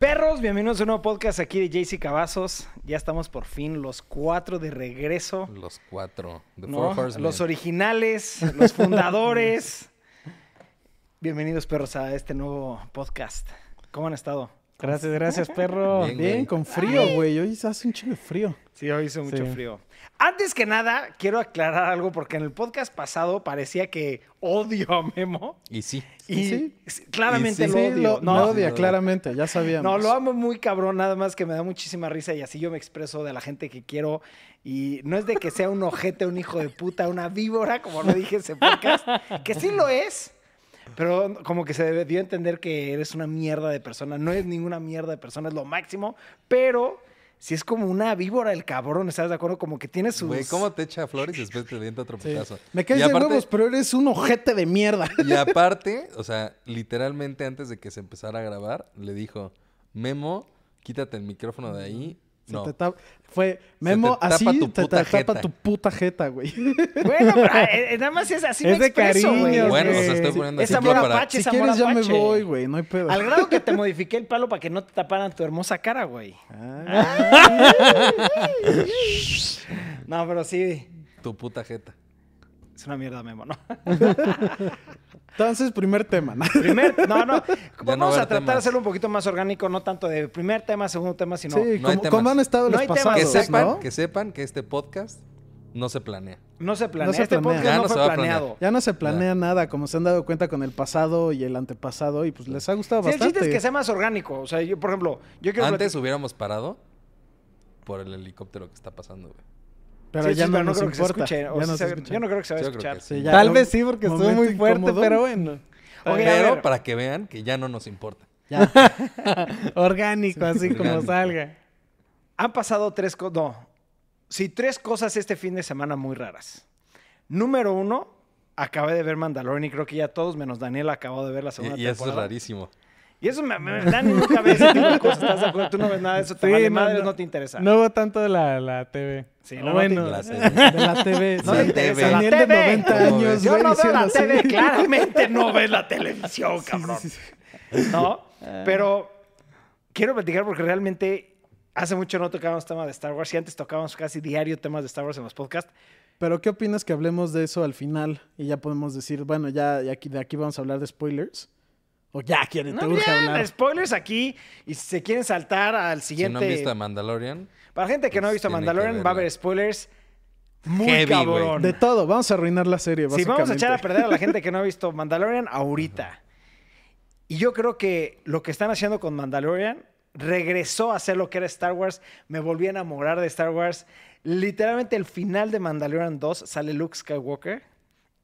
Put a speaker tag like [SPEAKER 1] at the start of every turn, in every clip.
[SPEAKER 1] Perros, bienvenidos a un nuevo podcast aquí de JC Cavazos. Ya estamos por fin los cuatro de regreso.
[SPEAKER 2] Los cuatro. The
[SPEAKER 1] ¿no?
[SPEAKER 2] Four Horsemen.
[SPEAKER 1] Los originales, los fundadores. bienvenidos, perros, a este nuevo podcast. ¿Cómo han estado?
[SPEAKER 3] Gracias, gracias, perro.
[SPEAKER 2] Bien,
[SPEAKER 3] con frío, güey. Hoy hace un chingo de frío.
[SPEAKER 1] Sí, hoy hizo mucho
[SPEAKER 3] Sí.
[SPEAKER 1] frío. Antes que nada, quiero aclarar algo porque en el podcast pasado parecía que odio a Memo.
[SPEAKER 2] Y sí.
[SPEAKER 1] Y
[SPEAKER 3] Sí.
[SPEAKER 1] claramente
[SPEAKER 2] Y sí,
[SPEAKER 1] lo
[SPEAKER 3] Sí,
[SPEAKER 1] odio.
[SPEAKER 3] lo,
[SPEAKER 1] no,
[SPEAKER 3] lo odia, claramente, ya sabíamos.
[SPEAKER 1] No, lo amo muy cabrón, nada más que me da muchísima risa y así yo me expreso de la gente que quiero. Y no es de que sea un ojete, un hijo de puta, una víbora, como lo dije en ese podcast, que sí lo es, pero como que se dio a entender que eres una mierda de persona. No es ninguna mierda de persona, es lo máximo, pero si es como una víbora el cabrón, ¿estás de acuerdo? Como que tiene sus...
[SPEAKER 2] Güey, ¿cómo te echa flores y después te avienta otro
[SPEAKER 3] Sí.
[SPEAKER 2] putazo?
[SPEAKER 3] Me caes de huevos, pero eres un ojete de mierda.
[SPEAKER 2] Y aparte, o sea, literalmente antes de que se empezara a grabar, le dijo, Memo, quítate el micrófono de ahí.
[SPEAKER 3] Se
[SPEAKER 2] No.
[SPEAKER 3] te tapa- fue Memo,
[SPEAKER 2] te tapa
[SPEAKER 3] así
[SPEAKER 2] tu
[SPEAKER 3] te, tapa
[SPEAKER 2] jeta.
[SPEAKER 3] tu puta jeta, güey.
[SPEAKER 1] Bueno, pero eh, nada más es así
[SPEAKER 3] Es
[SPEAKER 1] me
[SPEAKER 3] de
[SPEAKER 1] expreso,
[SPEAKER 3] cariño,
[SPEAKER 1] güey.
[SPEAKER 2] Bueno, o sea, estoy poniendo
[SPEAKER 1] amor
[SPEAKER 2] para...
[SPEAKER 1] apache.
[SPEAKER 3] Si
[SPEAKER 1] es
[SPEAKER 3] quieres ya me voy, güey, no hay pedo.
[SPEAKER 1] Al grado que te modifiqué el palo para que no te taparan tu hermosa cara, güey.
[SPEAKER 3] Ah,
[SPEAKER 1] No, pero sí,
[SPEAKER 2] Tu puta jeta.
[SPEAKER 1] es una mierda, Memo, ¿no?
[SPEAKER 3] Entonces, primer tema. ¿no?
[SPEAKER 1] Primer, no, no.
[SPEAKER 2] no
[SPEAKER 1] Vamos a tratar de hacerlo un poquito más orgánico, no tanto de primer tema, segundo tema, sino.
[SPEAKER 3] sí,
[SPEAKER 2] no
[SPEAKER 3] como, como han estado
[SPEAKER 1] No
[SPEAKER 3] los pasados,
[SPEAKER 2] Que sepan,
[SPEAKER 3] ¿no?
[SPEAKER 2] que sepan que este podcast no se planea.
[SPEAKER 1] No se planea.
[SPEAKER 3] No se
[SPEAKER 1] este
[SPEAKER 3] planea.
[SPEAKER 1] podcast
[SPEAKER 2] Ya
[SPEAKER 1] no,
[SPEAKER 2] no
[SPEAKER 1] fue
[SPEAKER 2] se va a planear.
[SPEAKER 1] planeado.
[SPEAKER 3] Ya no se planea nada, como se han dado cuenta con el pasado y el antepasado, y pues les ha gustado
[SPEAKER 1] Sí, el
[SPEAKER 3] bastante.
[SPEAKER 1] chiste es que sea más orgánico. O sea, yo, por ejemplo, yo quiero.
[SPEAKER 2] Antes hubiéramos parado por el helicóptero que está pasando, güey.
[SPEAKER 3] Pero
[SPEAKER 1] Sí,
[SPEAKER 3] ya
[SPEAKER 1] sí,
[SPEAKER 3] no
[SPEAKER 1] pero
[SPEAKER 3] nos
[SPEAKER 1] creo que se
[SPEAKER 3] importa.
[SPEAKER 1] escuche, o
[SPEAKER 3] ya no
[SPEAKER 1] se-
[SPEAKER 3] se escucha.
[SPEAKER 1] yo no creo que se va a escuchar.
[SPEAKER 2] que sí.
[SPEAKER 3] Sí, ya,
[SPEAKER 4] Tal vez sí, porque estuvo muy fuerte,
[SPEAKER 3] incómodo.
[SPEAKER 4] pero bueno.
[SPEAKER 2] Pero para que vean que ya no nos importa.
[SPEAKER 3] Ya.
[SPEAKER 4] Orgánico, así como salga.
[SPEAKER 1] Han pasado tres cosas. No. Sí, tres cosas este fin de semana muy raras. Número uno, acabé de ver Mandalorian y creo que ya todos, menos Daniel, acabó de ver la segunda
[SPEAKER 2] Y, y eso es rarísimo.
[SPEAKER 1] Y eso me, me, nunca ese tipo de cosas. ¿Estás de acuerdo? Tú no ves nada de eso. Te
[SPEAKER 4] Sí,
[SPEAKER 1] vale
[SPEAKER 4] no,
[SPEAKER 1] madres, no,
[SPEAKER 4] no.
[SPEAKER 1] te interesa.
[SPEAKER 4] No hubo tanto de la, la TV.
[SPEAKER 1] Sí, no, no
[SPEAKER 4] bueno,
[SPEAKER 1] te
[SPEAKER 2] La
[SPEAKER 1] interesa.
[SPEAKER 3] De la TV.
[SPEAKER 1] No
[SPEAKER 3] sí.
[SPEAKER 1] interesa la
[SPEAKER 3] Daniel de
[SPEAKER 1] TV.
[SPEAKER 3] 90
[SPEAKER 2] ¿Cómo
[SPEAKER 3] años?
[SPEAKER 1] Yo no veo la TV, claramente no ves la televisión, cabrón. ¿No? Pero quiero platicar porque realmente hace mucho no tocábamos temas de Star Wars y antes tocábamos casi diario temas de Star Wars en los podcasts.
[SPEAKER 3] Pero, ¿qué opinas que hablemos de eso al final? Y ya podemos decir, bueno, ya, ya aquí, de aquí vamos a hablar de spoilers. O ya quieren, te
[SPEAKER 1] No,
[SPEAKER 3] urge
[SPEAKER 1] ya,
[SPEAKER 3] hablar.
[SPEAKER 1] spoilers aquí y si se quieren saltar al
[SPEAKER 2] Si
[SPEAKER 1] siguiente...
[SPEAKER 2] no han visto a Mandalorian,
[SPEAKER 1] Para la gente que no ha
[SPEAKER 2] pues
[SPEAKER 1] visto Mandalorian va a haber spoilers muy
[SPEAKER 2] Heavy,
[SPEAKER 1] cabrón.
[SPEAKER 3] De todo, vamos a arruinar la serie,
[SPEAKER 1] Sí, vamos a echar a perder a la gente que no ha visto Mandalorian ahorita. Y yo creo que lo que están haciendo con Mandalorian regresó a ser lo que era Star Wars. Me volví a enamorar de Star Wars. Literalmente el final de Mandalorian 2 sale Luke Skywalker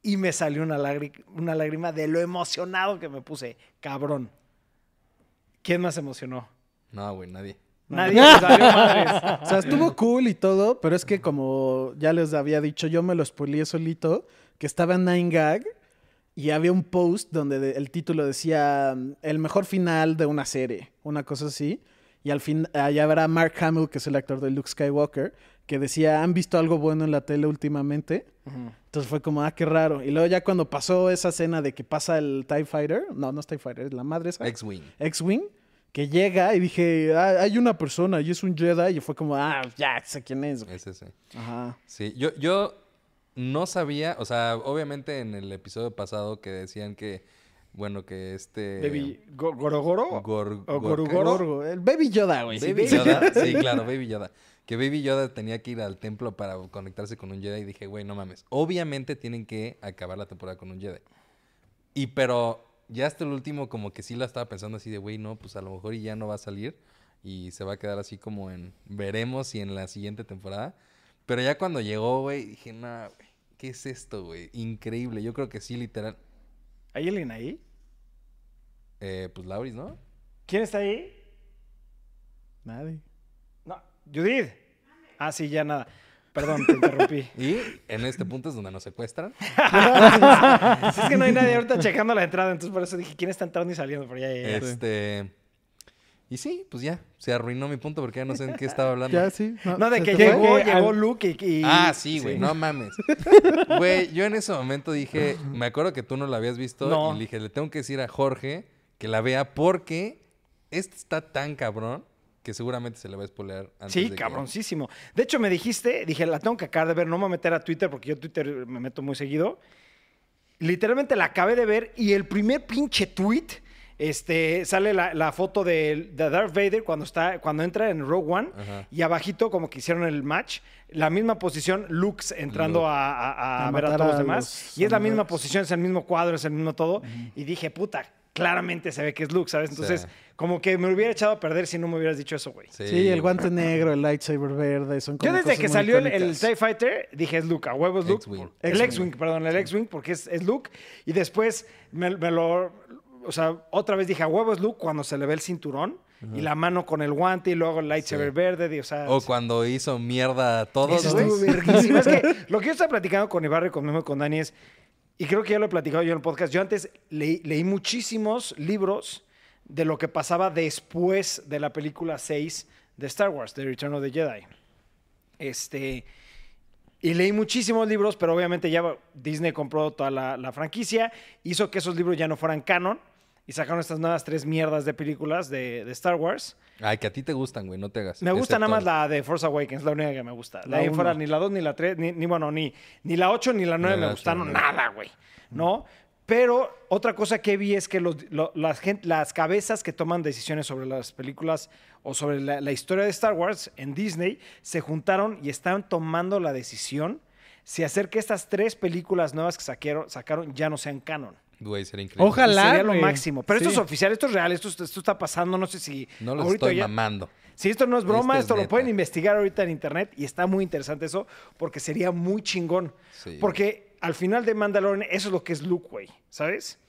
[SPEAKER 1] y me salió una, lágri- una lágrima de lo emocionado que me puse. Cabrón. ¿Quién más emocionó?
[SPEAKER 2] no, güey, nadie.
[SPEAKER 1] Nadie me salió madres.
[SPEAKER 3] O sea, estuvo cool y todo, pero es que como ya les había dicho, yo me lo spoileé solito, que estaba en Nine Gag y había un post donde de- el título decía el mejor final de una serie, una cosa así. Y al fin, allá habrá Mark Hamill, que es el actor de Luke Skywalker, que decía, ¿han visto algo bueno en la tele últimamente? Entonces fue como, ah, qué raro. Y luego ya cuando pasó esa escena de que pasa el TIE Fighter, no, no es TIE Fighter, es la madre esa.
[SPEAKER 2] X-Wing.
[SPEAKER 3] X-Wing, que llega y dije, ah, hay una persona y es un Jedi. Y fue como, ah, ya sé quién es. güey.
[SPEAKER 2] Ese sí.
[SPEAKER 3] Ajá.
[SPEAKER 2] Sí, yo, yo no sabía, o sea, obviamente en el episodio pasado que decían que, bueno, que este...
[SPEAKER 1] Baby, Go- ¿Gorogoro?
[SPEAKER 2] Gor-
[SPEAKER 1] ¿O
[SPEAKER 2] Gor-
[SPEAKER 1] Gorugoro?
[SPEAKER 3] Gorgo, el Baby Yoda, güey.
[SPEAKER 2] Baby
[SPEAKER 1] Baby
[SPEAKER 2] Yoda, sí, claro, Baby Yoda. Que Baby Yoda tenía que ir al templo para conectarse con un Jedi y dije, güey, no mames. Obviamente tienen que acabar la temporada con un Jedi. Y pero ya hasta el último como que sí la estaba pensando así de, güey, no, pues a lo mejor y ya no va a salir y se va a quedar así como en veremos si en la siguiente temporada. Pero ya cuando llegó, güey, dije, no, güey, ¿qué es esto, güey? Increíble. Yo creo que sí, literal.
[SPEAKER 1] ¿Hay alguien ahí?
[SPEAKER 2] Eh, pues Lauris, ¿no?
[SPEAKER 1] ¿Quién está ahí?
[SPEAKER 3] Nadie.
[SPEAKER 1] Judith. Ah, sí, ya nada. Perdón, te interrumpí.
[SPEAKER 2] Y en este punto es donde nos secuestran.
[SPEAKER 1] Sí, es que no hay nadie ahorita checando la entrada, entonces por eso dije, ¿quién está entrando y saliendo? Pero ya, ya, ya.
[SPEAKER 2] Este. Y sí, pues ya, se arruinó mi punto porque ya no sé en qué estaba hablando.
[SPEAKER 3] Ya, sí.
[SPEAKER 1] No, de que llegó,
[SPEAKER 4] que
[SPEAKER 1] llegó
[SPEAKER 4] al-
[SPEAKER 1] Luke y... y-
[SPEAKER 2] Ah, sí, güey, no mames. Güey, yo en ese momento dije, me acuerdo que tú no la habías visto
[SPEAKER 1] No.
[SPEAKER 2] y le dije, le tengo que decir a Jorge que la vea porque este está tan cabrón que seguramente se le va a spoilear antes
[SPEAKER 1] Sí,
[SPEAKER 2] de que-
[SPEAKER 1] cabroncísimo. De hecho, me dijiste, dije, la tengo que acabar de ver, no me voy a meter a Twitter porque yo Twitter me meto muy seguido. Literalmente la acabé de ver y el primer pinche tweet, este, sale la, la foto de, de Darth Vader cuando, está, cuando entra en Rogue One
[SPEAKER 2] Ajá.
[SPEAKER 1] y abajito como que hicieron el match, la misma posición, Luke entrando
[SPEAKER 2] Luke.
[SPEAKER 1] a, a- a
[SPEAKER 3] A
[SPEAKER 1] ver a todos los demás. y es la misma posición, es el mismo cuadro, es el mismo todo. Y dije, puta, claramente se ve que es Luke, ¿sabes? Entonces,
[SPEAKER 2] Sí.
[SPEAKER 1] como que me hubiera echado a perder si no me hubieras dicho eso, güey.
[SPEAKER 3] Sí, el guante negro, el lightsaber verde, son como
[SPEAKER 1] Yo desde
[SPEAKER 3] cosas
[SPEAKER 1] que
[SPEAKER 3] muy
[SPEAKER 1] salió el, el. TIE Fighter dije es Luke, a huevos Luke.
[SPEAKER 2] X-Wing.
[SPEAKER 1] El
[SPEAKER 3] X-Wing.
[SPEAKER 1] Perdón, el X-Wing porque es, es Luke. Y después me, me lo... O sea, otra vez dije a huevos Luke cuando se le ve el cinturón y la mano con el guante y luego el lightsaber
[SPEAKER 2] Sí.
[SPEAKER 1] verde. y, o sea,
[SPEAKER 2] O cuando hizo mierda a todos,
[SPEAKER 1] eso
[SPEAKER 2] güey.
[SPEAKER 1] estuvo verguísima. Es que lo que yo estaba platicando con Ibarra y con Memo y con Dani es, y creo que ya lo he platicado yo en el podcast, yo antes leí, muchísimos libros de lo que pasaba después de la película 6 de Star Wars, The Return of the Jedi. Este, y leí muchísimos libros, pero obviamente ya Disney compró toda la franquicia, hizo que esos libros ya no fueran canon y sacaron estas nuevas tres mierdas de películas de, de Star Wars.
[SPEAKER 2] Ay, que a ti te gustan, güey, no te hagas.
[SPEAKER 1] Me gusta nada más la de Force Awakens, la única que me gusta. La
[SPEAKER 3] La
[SPEAKER 1] de fuera ni la 2, ni la 3, ni, ni bueno, ni, ni la 8 ni la 9
[SPEAKER 2] Ni
[SPEAKER 1] me
[SPEAKER 2] la
[SPEAKER 1] gustaron nada, güey. ¿No? Pero otra cosa que vi es que los- lo- las, gen- las cabezas que toman decisiones sobre las películas o sobre la, la historia de Star Wars en Disney se juntaron y están tomando la decisión si hacer que estas tres películas nuevas que saquaron, sacaron ya no sean canon.
[SPEAKER 2] Güey, sería increíble.
[SPEAKER 4] Ojalá.
[SPEAKER 1] Sería lo
[SPEAKER 4] güey.
[SPEAKER 1] máximo. Pero esto
[SPEAKER 4] Sí.
[SPEAKER 1] es oficial, esto es real, esto, esto está pasando, no sé si
[SPEAKER 2] No lo
[SPEAKER 1] ahorita
[SPEAKER 2] estoy
[SPEAKER 1] ya-
[SPEAKER 2] mamando.
[SPEAKER 1] si esto no es broma,
[SPEAKER 2] Esto es
[SPEAKER 1] esto lo pueden investigar ahorita en internet y está muy interesante eso porque sería muy chingón.
[SPEAKER 2] Sí.
[SPEAKER 1] Porque al final de Mandalorian eso es lo que es Luke, güey, ¿sabes?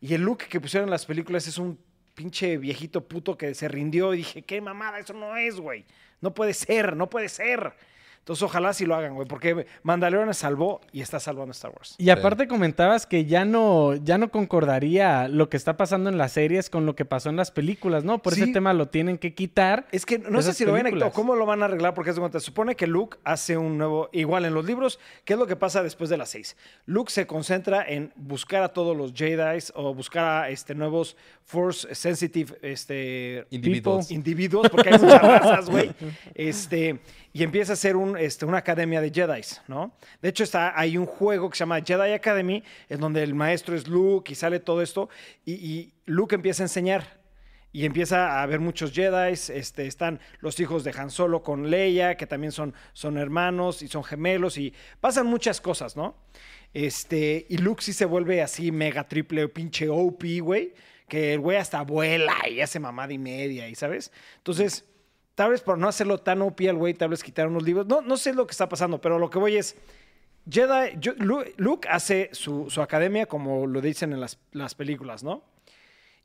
[SPEAKER 1] Y el Luke que pusieron en las películas es un pinche viejito puto que se rindió y dije, qué mamada, eso no es, güey. No puede ser, no puede ser. Entonces ojalá sí lo hagan, güey, porque Mandalorian salvó y está salvando Star Wars.
[SPEAKER 4] Y aparte comentabas que ya no, ya no concordaría lo que está pasando en las series con lo que pasó en las películas, ¿no? Por
[SPEAKER 1] Sí.
[SPEAKER 4] ese tema lo tienen que quitar.
[SPEAKER 1] Es que no sé si lo ven o cómo lo van a arreglar, porque haz de cuenta, supone que Luke hace un nuevo. Igual en los libros, ¿qué es lo que pasa después de las seis? Luke se concentra en buscar a todos los Jedi o buscar a este, nuevos Force Sensitive este,
[SPEAKER 2] Individuos.
[SPEAKER 1] individuos, porque hay muchas razas, güey. Este, y empieza a hacer un, este, una academia de Jedi, ¿no? De hecho, está, hay un juego que se llama Jedi Academy, en donde el maestro es Luke y sale todo esto, y, y Luke empieza a enseñar. Y empieza a haber muchos Jedi, este, están los hijos de Han Solo con Leia, que también son, son hermanos y son gemelos, y pasan muchas cosas, ¿no? Este, y Luke sí se vuelve así mega triple pinche OP, güey, que el güey hasta vuela y hace mamada y media, y ¿sabes? Entonces, tal vez por no hacerlo tan OP al güey, tal vez quitar unos libros. No, no sé lo que está pasando, pero lo que voy es, Jedi, yo- Lu- Luke hace su, su academia como lo dicen en las, las películas, ¿no?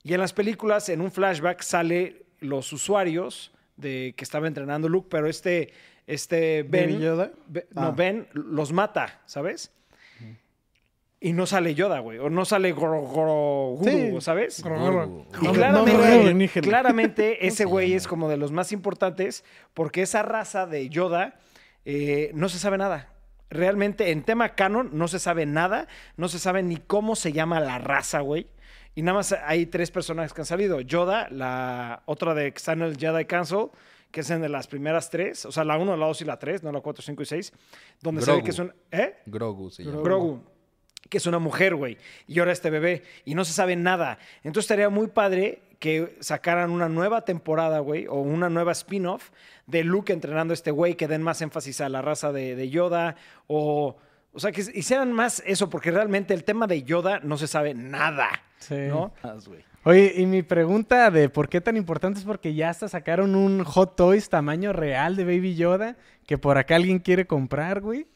[SPEAKER 1] Y en las películas, en un flashback, sale los usuarios de que estaba entrenando Luke, pero este, este Ben,
[SPEAKER 3] ¿Baby Yoda?
[SPEAKER 1] Be-
[SPEAKER 3] Ah.
[SPEAKER 1] no, Ben los mata, ¿sabes? Y no sale Yoda, güey, o no sale Goro, Goro Guru,
[SPEAKER 3] Sí.
[SPEAKER 1] ¿sabes?
[SPEAKER 2] Guru.
[SPEAKER 1] Y
[SPEAKER 3] No, no,
[SPEAKER 1] claramente,
[SPEAKER 3] no,
[SPEAKER 1] claramente ese
[SPEAKER 2] se
[SPEAKER 1] güey es como de los más importantes porque esa raza de Yoda eh, no se sabe nada. Realmente en tema canon no se sabe nada, no se sabe ni cómo se llama la raza, güey. Y nada más hay tres personajes que han salido. Yoda, la otra de que está en el Jedi Council, que es en de las primeras tres, o sea, la 1, la 2 y la 3, no la 4, 5 y 6, donde se ve que es un... ¿Eh?
[SPEAKER 2] Grogu se llama.
[SPEAKER 1] Grogu, que es una mujer, güey, y ahora este bebé, y no se sabe nada. Entonces estaría muy padre que sacaran una nueva temporada, güey, o una nueva spin-off de Luke entrenando a este güey, que den más énfasis a la raza de, de Yoda, o, o sea, que hicieran más eso, porque realmente el tema de Yoda no se sabe nada,
[SPEAKER 4] Sí.
[SPEAKER 1] ¿no?
[SPEAKER 4] Oye, y mi pregunta de por qué tan importante es porque ya hasta sacaron un Hot Toys tamaño real de Baby Yoda que por acá alguien quiere comprar, güey.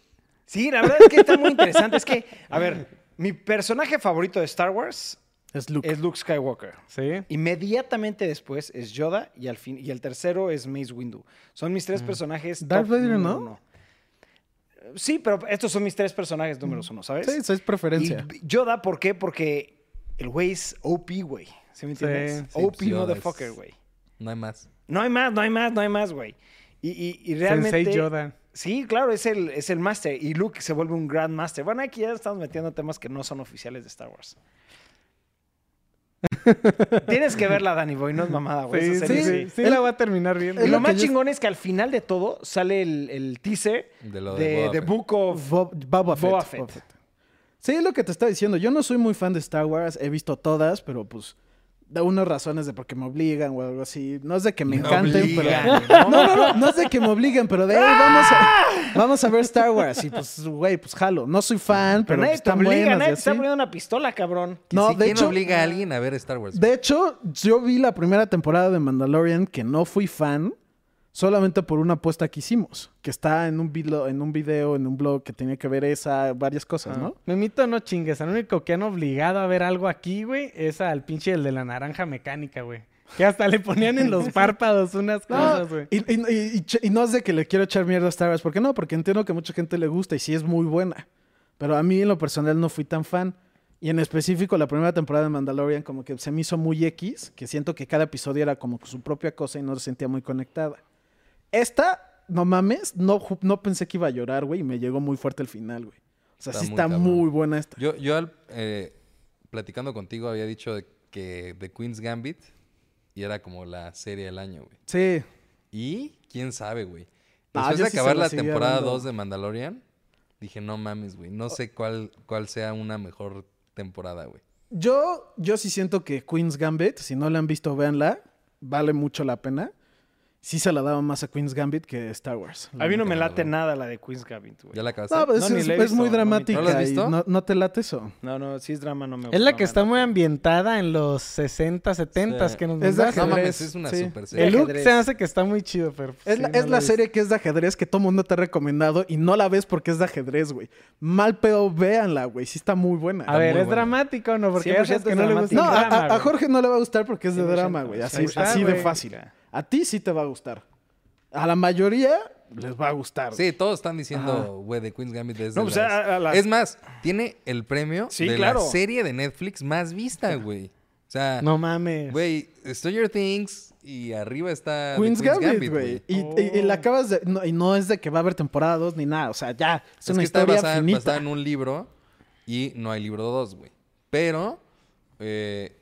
[SPEAKER 1] Sí, la verdad es que está muy interesante. Es que, a ver, mi personaje favorito de Star Wars
[SPEAKER 3] Es Luke.
[SPEAKER 1] es Luke Skywalker.
[SPEAKER 4] Sí.
[SPEAKER 1] Inmediatamente después es Yoda y al fin y el tercero es Mace Windu. Son mis tres personajes.
[SPEAKER 3] Mm. Darth
[SPEAKER 1] top
[SPEAKER 3] Vader,
[SPEAKER 1] número
[SPEAKER 3] ¿no?
[SPEAKER 1] uno. Sí, pero estos son mis tres personajes números uno, ¿sabes?
[SPEAKER 3] Sí, eso es preferencia.
[SPEAKER 1] Y Yoda, ¿por qué? Porque el güey es OP, güey. ¿Sí me entiendes?
[SPEAKER 2] Sí,
[SPEAKER 1] OP
[SPEAKER 2] pues Yoda
[SPEAKER 1] motherfucker, güey.
[SPEAKER 2] No hay más.
[SPEAKER 1] No hay más, no hay más, no hay más, güey. Y, y, y realmente...
[SPEAKER 4] Sensei Yoda.
[SPEAKER 1] Sí, claro, es el, es el Master. Y Luke se vuelve un Grand Master. Bueno, aquí ya estamos metiendo temas que no son oficiales de Star Wars. Tienes que verla, Danny Boy, no es mamada, güey.
[SPEAKER 4] Sí, sí, sí, sí, la voy a terminar viendo.
[SPEAKER 1] Y lo más
[SPEAKER 3] yo-
[SPEAKER 1] chingón es que al final de todo sale el, el teaser
[SPEAKER 2] De lo
[SPEAKER 1] de,
[SPEAKER 2] de Boba.
[SPEAKER 1] Book of...
[SPEAKER 3] Bob- Boba Fett.
[SPEAKER 1] Boba Fett.
[SPEAKER 3] Boba Fett. Sí, es lo que te estaba diciendo. Yo no soy muy fan de Star Wars. He visto todas, pero pues de unas razones de porque me obligan o algo así. No es de que me,
[SPEAKER 1] Me
[SPEAKER 3] encanten,
[SPEAKER 1] obligan,
[SPEAKER 3] pero... No, no, no, no es de que me obliguen, pero de "Ey, vamos a, vamos a ver Star Wars. Y pues, güey, pues jalo. No soy fan,
[SPEAKER 1] Pero
[SPEAKER 3] pero,
[SPEAKER 1] nadie
[SPEAKER 3] pues,
[SPEAKER 1] te obliga,
[SPEAKER 3] buenas
[SPEAKER 1] nadie te está poniendo una pistola, cabrón.
[SPEAKER 3] No,
[SPEAKER 2] Sí,
[SPEAKER 3] de
[SPEAKER 2] ¿Quién
[SPEAKER 3] hecho,
[SPEAKER 2] obliga a alguien a ver Star Wars?
[SPEAKER 3] de hecho, yo vi la primera temporada de Mandalorian que no fui fan solamente por una apuesta que hicimos, que está en un video, en un video, en un blog que tenía que ver esa, varias cosas,
[SPEAKER 1] Ah.
[SPEAKER 3] ¿no?
[SPEAKER 4] Memito, no chingues. Al único que han obligado a ver algo aquí, güey, es al pinche el de la naranja mecánica, güey. Que hasta le ponían en los párpados unas
[SPEAKER 3] No,
[SPEAKER 4] cosas, güey.
[SPEAKER 3] y, y- y- y no es de que le quiero echar mierda a Star Wars, ¿por qué no? Porque entiendo que mucha gente le gusta y sí es muy buena. Pero a mí en lo personal no fui tan fan. Y en específico la primera temporada de Mandalorian como que se me hizo muy X, que siento que cada episodio era como su propia cosa y no se sentía muy conectada. Esta, no mames, no, no pensé que iba a llorar, güey, y me llegó muy fuerte el final, güey. O sea,
[SPEAKER 2] Está
[SPEAKER 3] sí
[SPEAKER 2] muy
[SPEAKER 3] está
[SPEAKER 2] cabrón.
[SPEAKER 3] muy buena esta.
[SPEAKER 2] Yo, yo al- eh, platicando contigo había dicho de que The Queen's Gambit y era como la serie del año, güey.
[SPEAKER 3] Sí.
[SPEAKER 2] Y quién sabe, güey.
[SPEAKER 3] Ah,
[SPEAKER 2] Después de acabar
[SPEAKER 3] la
[SPEAKER 2] temporada
[SPEAKER 3] dando.
[SPEAKER 2] 2 de Mandalorian, dije, no mames, güey. No sé cuál, cuál sea una mejor temporada, güey.
[SPEAKER 3] Yo, yo sí siento que Queen's Gambit, si no la han visto, véanla. Vale mucho la pena. Sí se la daba más a Queen's Gambit que Star Wars.
[SPEAKER 1] A mí no me late nada la de Queen's Gambit, güey.
[SPEAKER 2] ¿Ya la acabaste?
[SPEAKER 3] No, pues
[SPEAKER 1] No,
[SPEAKER 3] es,
[SPEAKER 1] ni la he
[SPEAKER 3] es
[SPEAKER 1] visto,
[SPEAKER 3] muy
[SPEAKER 1] no
[SPEAKER 3] dramática.
[SPEAKER 2] ¿No la has
[SPEAKER 3] y
[SPEAKER 2] visto?
[SPEAKER 3] No, no te late eso.
[SPEAKER 1] No, no, si es drama no me
[SPEAKER 4] Es la que está muy ambientada en los 60, 70
[SPEAKER 2] Sí.
[SPEAKER 4] que nos
[SPEAKER 3] Es de
[SPEAKER 4] mandaste.
[SPEAKER 2] No mames, es una
[SPEAKER 3] sí.
[SPEAKER 2] super serie.
[SPEAKER 4] El look
[SPEAKER 1] ajedrez.
[SPEAKER 4] se hace que está muy chido, pero...
[SPEAKER 3] Es
[SPEAKER 4] sí,
[SPEAKER 3] la,
[SPEAKER 4] no
[SPEAKER 3] es la
[SPEAKER 4] he
[SPEAKER 3] serie que es de ajedrez que todo mundo te ha recomendado y no la ves porque es de ajedrez, güey. Mal pedo, véanla, güey. Sí está muy buena.
[SPEAKER 4] A ver,
[SPEAKER 2] muy
[SPEAKER 4] ¿es
[SPEAKER 2] buena.
[SPEAKER 4] dramático o no? Porque ya
[SPEAKER 1] 100%
[SPEAKER 4] sabes que no le gusta
[SPEAKER 3] no, a-
[SPEAKER 4] drama,
[SPEAKER 3] a, a
[SPEAKER 4] güey.
[SPEAKER 3] Jorge no le va a gustar porque es de
[SPEAKER 1] 100%,
[SPEAKER 3] drama, güey. Así,
[SPEAKER 4] ahí está,
[SPEAKER 3] así de
[SPEAKER 4] güey.
[SPEAKER 3] fácil. A ti sí te va a gustar. A la mayoría les va a gustar.
[SPEAKER 2] Sí, todos están diciendo, güey, The Queen's Gambit es de
[SPEAKER 1] No, pues,
[SPEAKER 2] las-
[SPEAKER 1] a- a las-
[SPEAKER 2] Es más, tiene el premio
[SPEAKER 1] Sí,
[SPEAKER 2] de
[SPEAKER 1] claro.
[SPEAKER 2] la serie de Netflix más vista, güey. O sea,
[SPEAKER 4] No mames.
[SPEAKER 2] güey, Stranger Things y arriba está
[SPEAKER 3] Queen's Gambit, güey. Y, y- y la acabas de. No, y no es de que va a haber temporada 2 ni nada. O sea, ya. Es,
[SPEAKER 2] Es
[SPEAKER 3] una
[SPEAKER 2] que está
[SPEAKER 3] historia
[SPEAKER 2] basada,
[SPEAKER 3] finita.
[SPEAKER 2] basada en un libro y no hay libro 2, güey. Pero eh,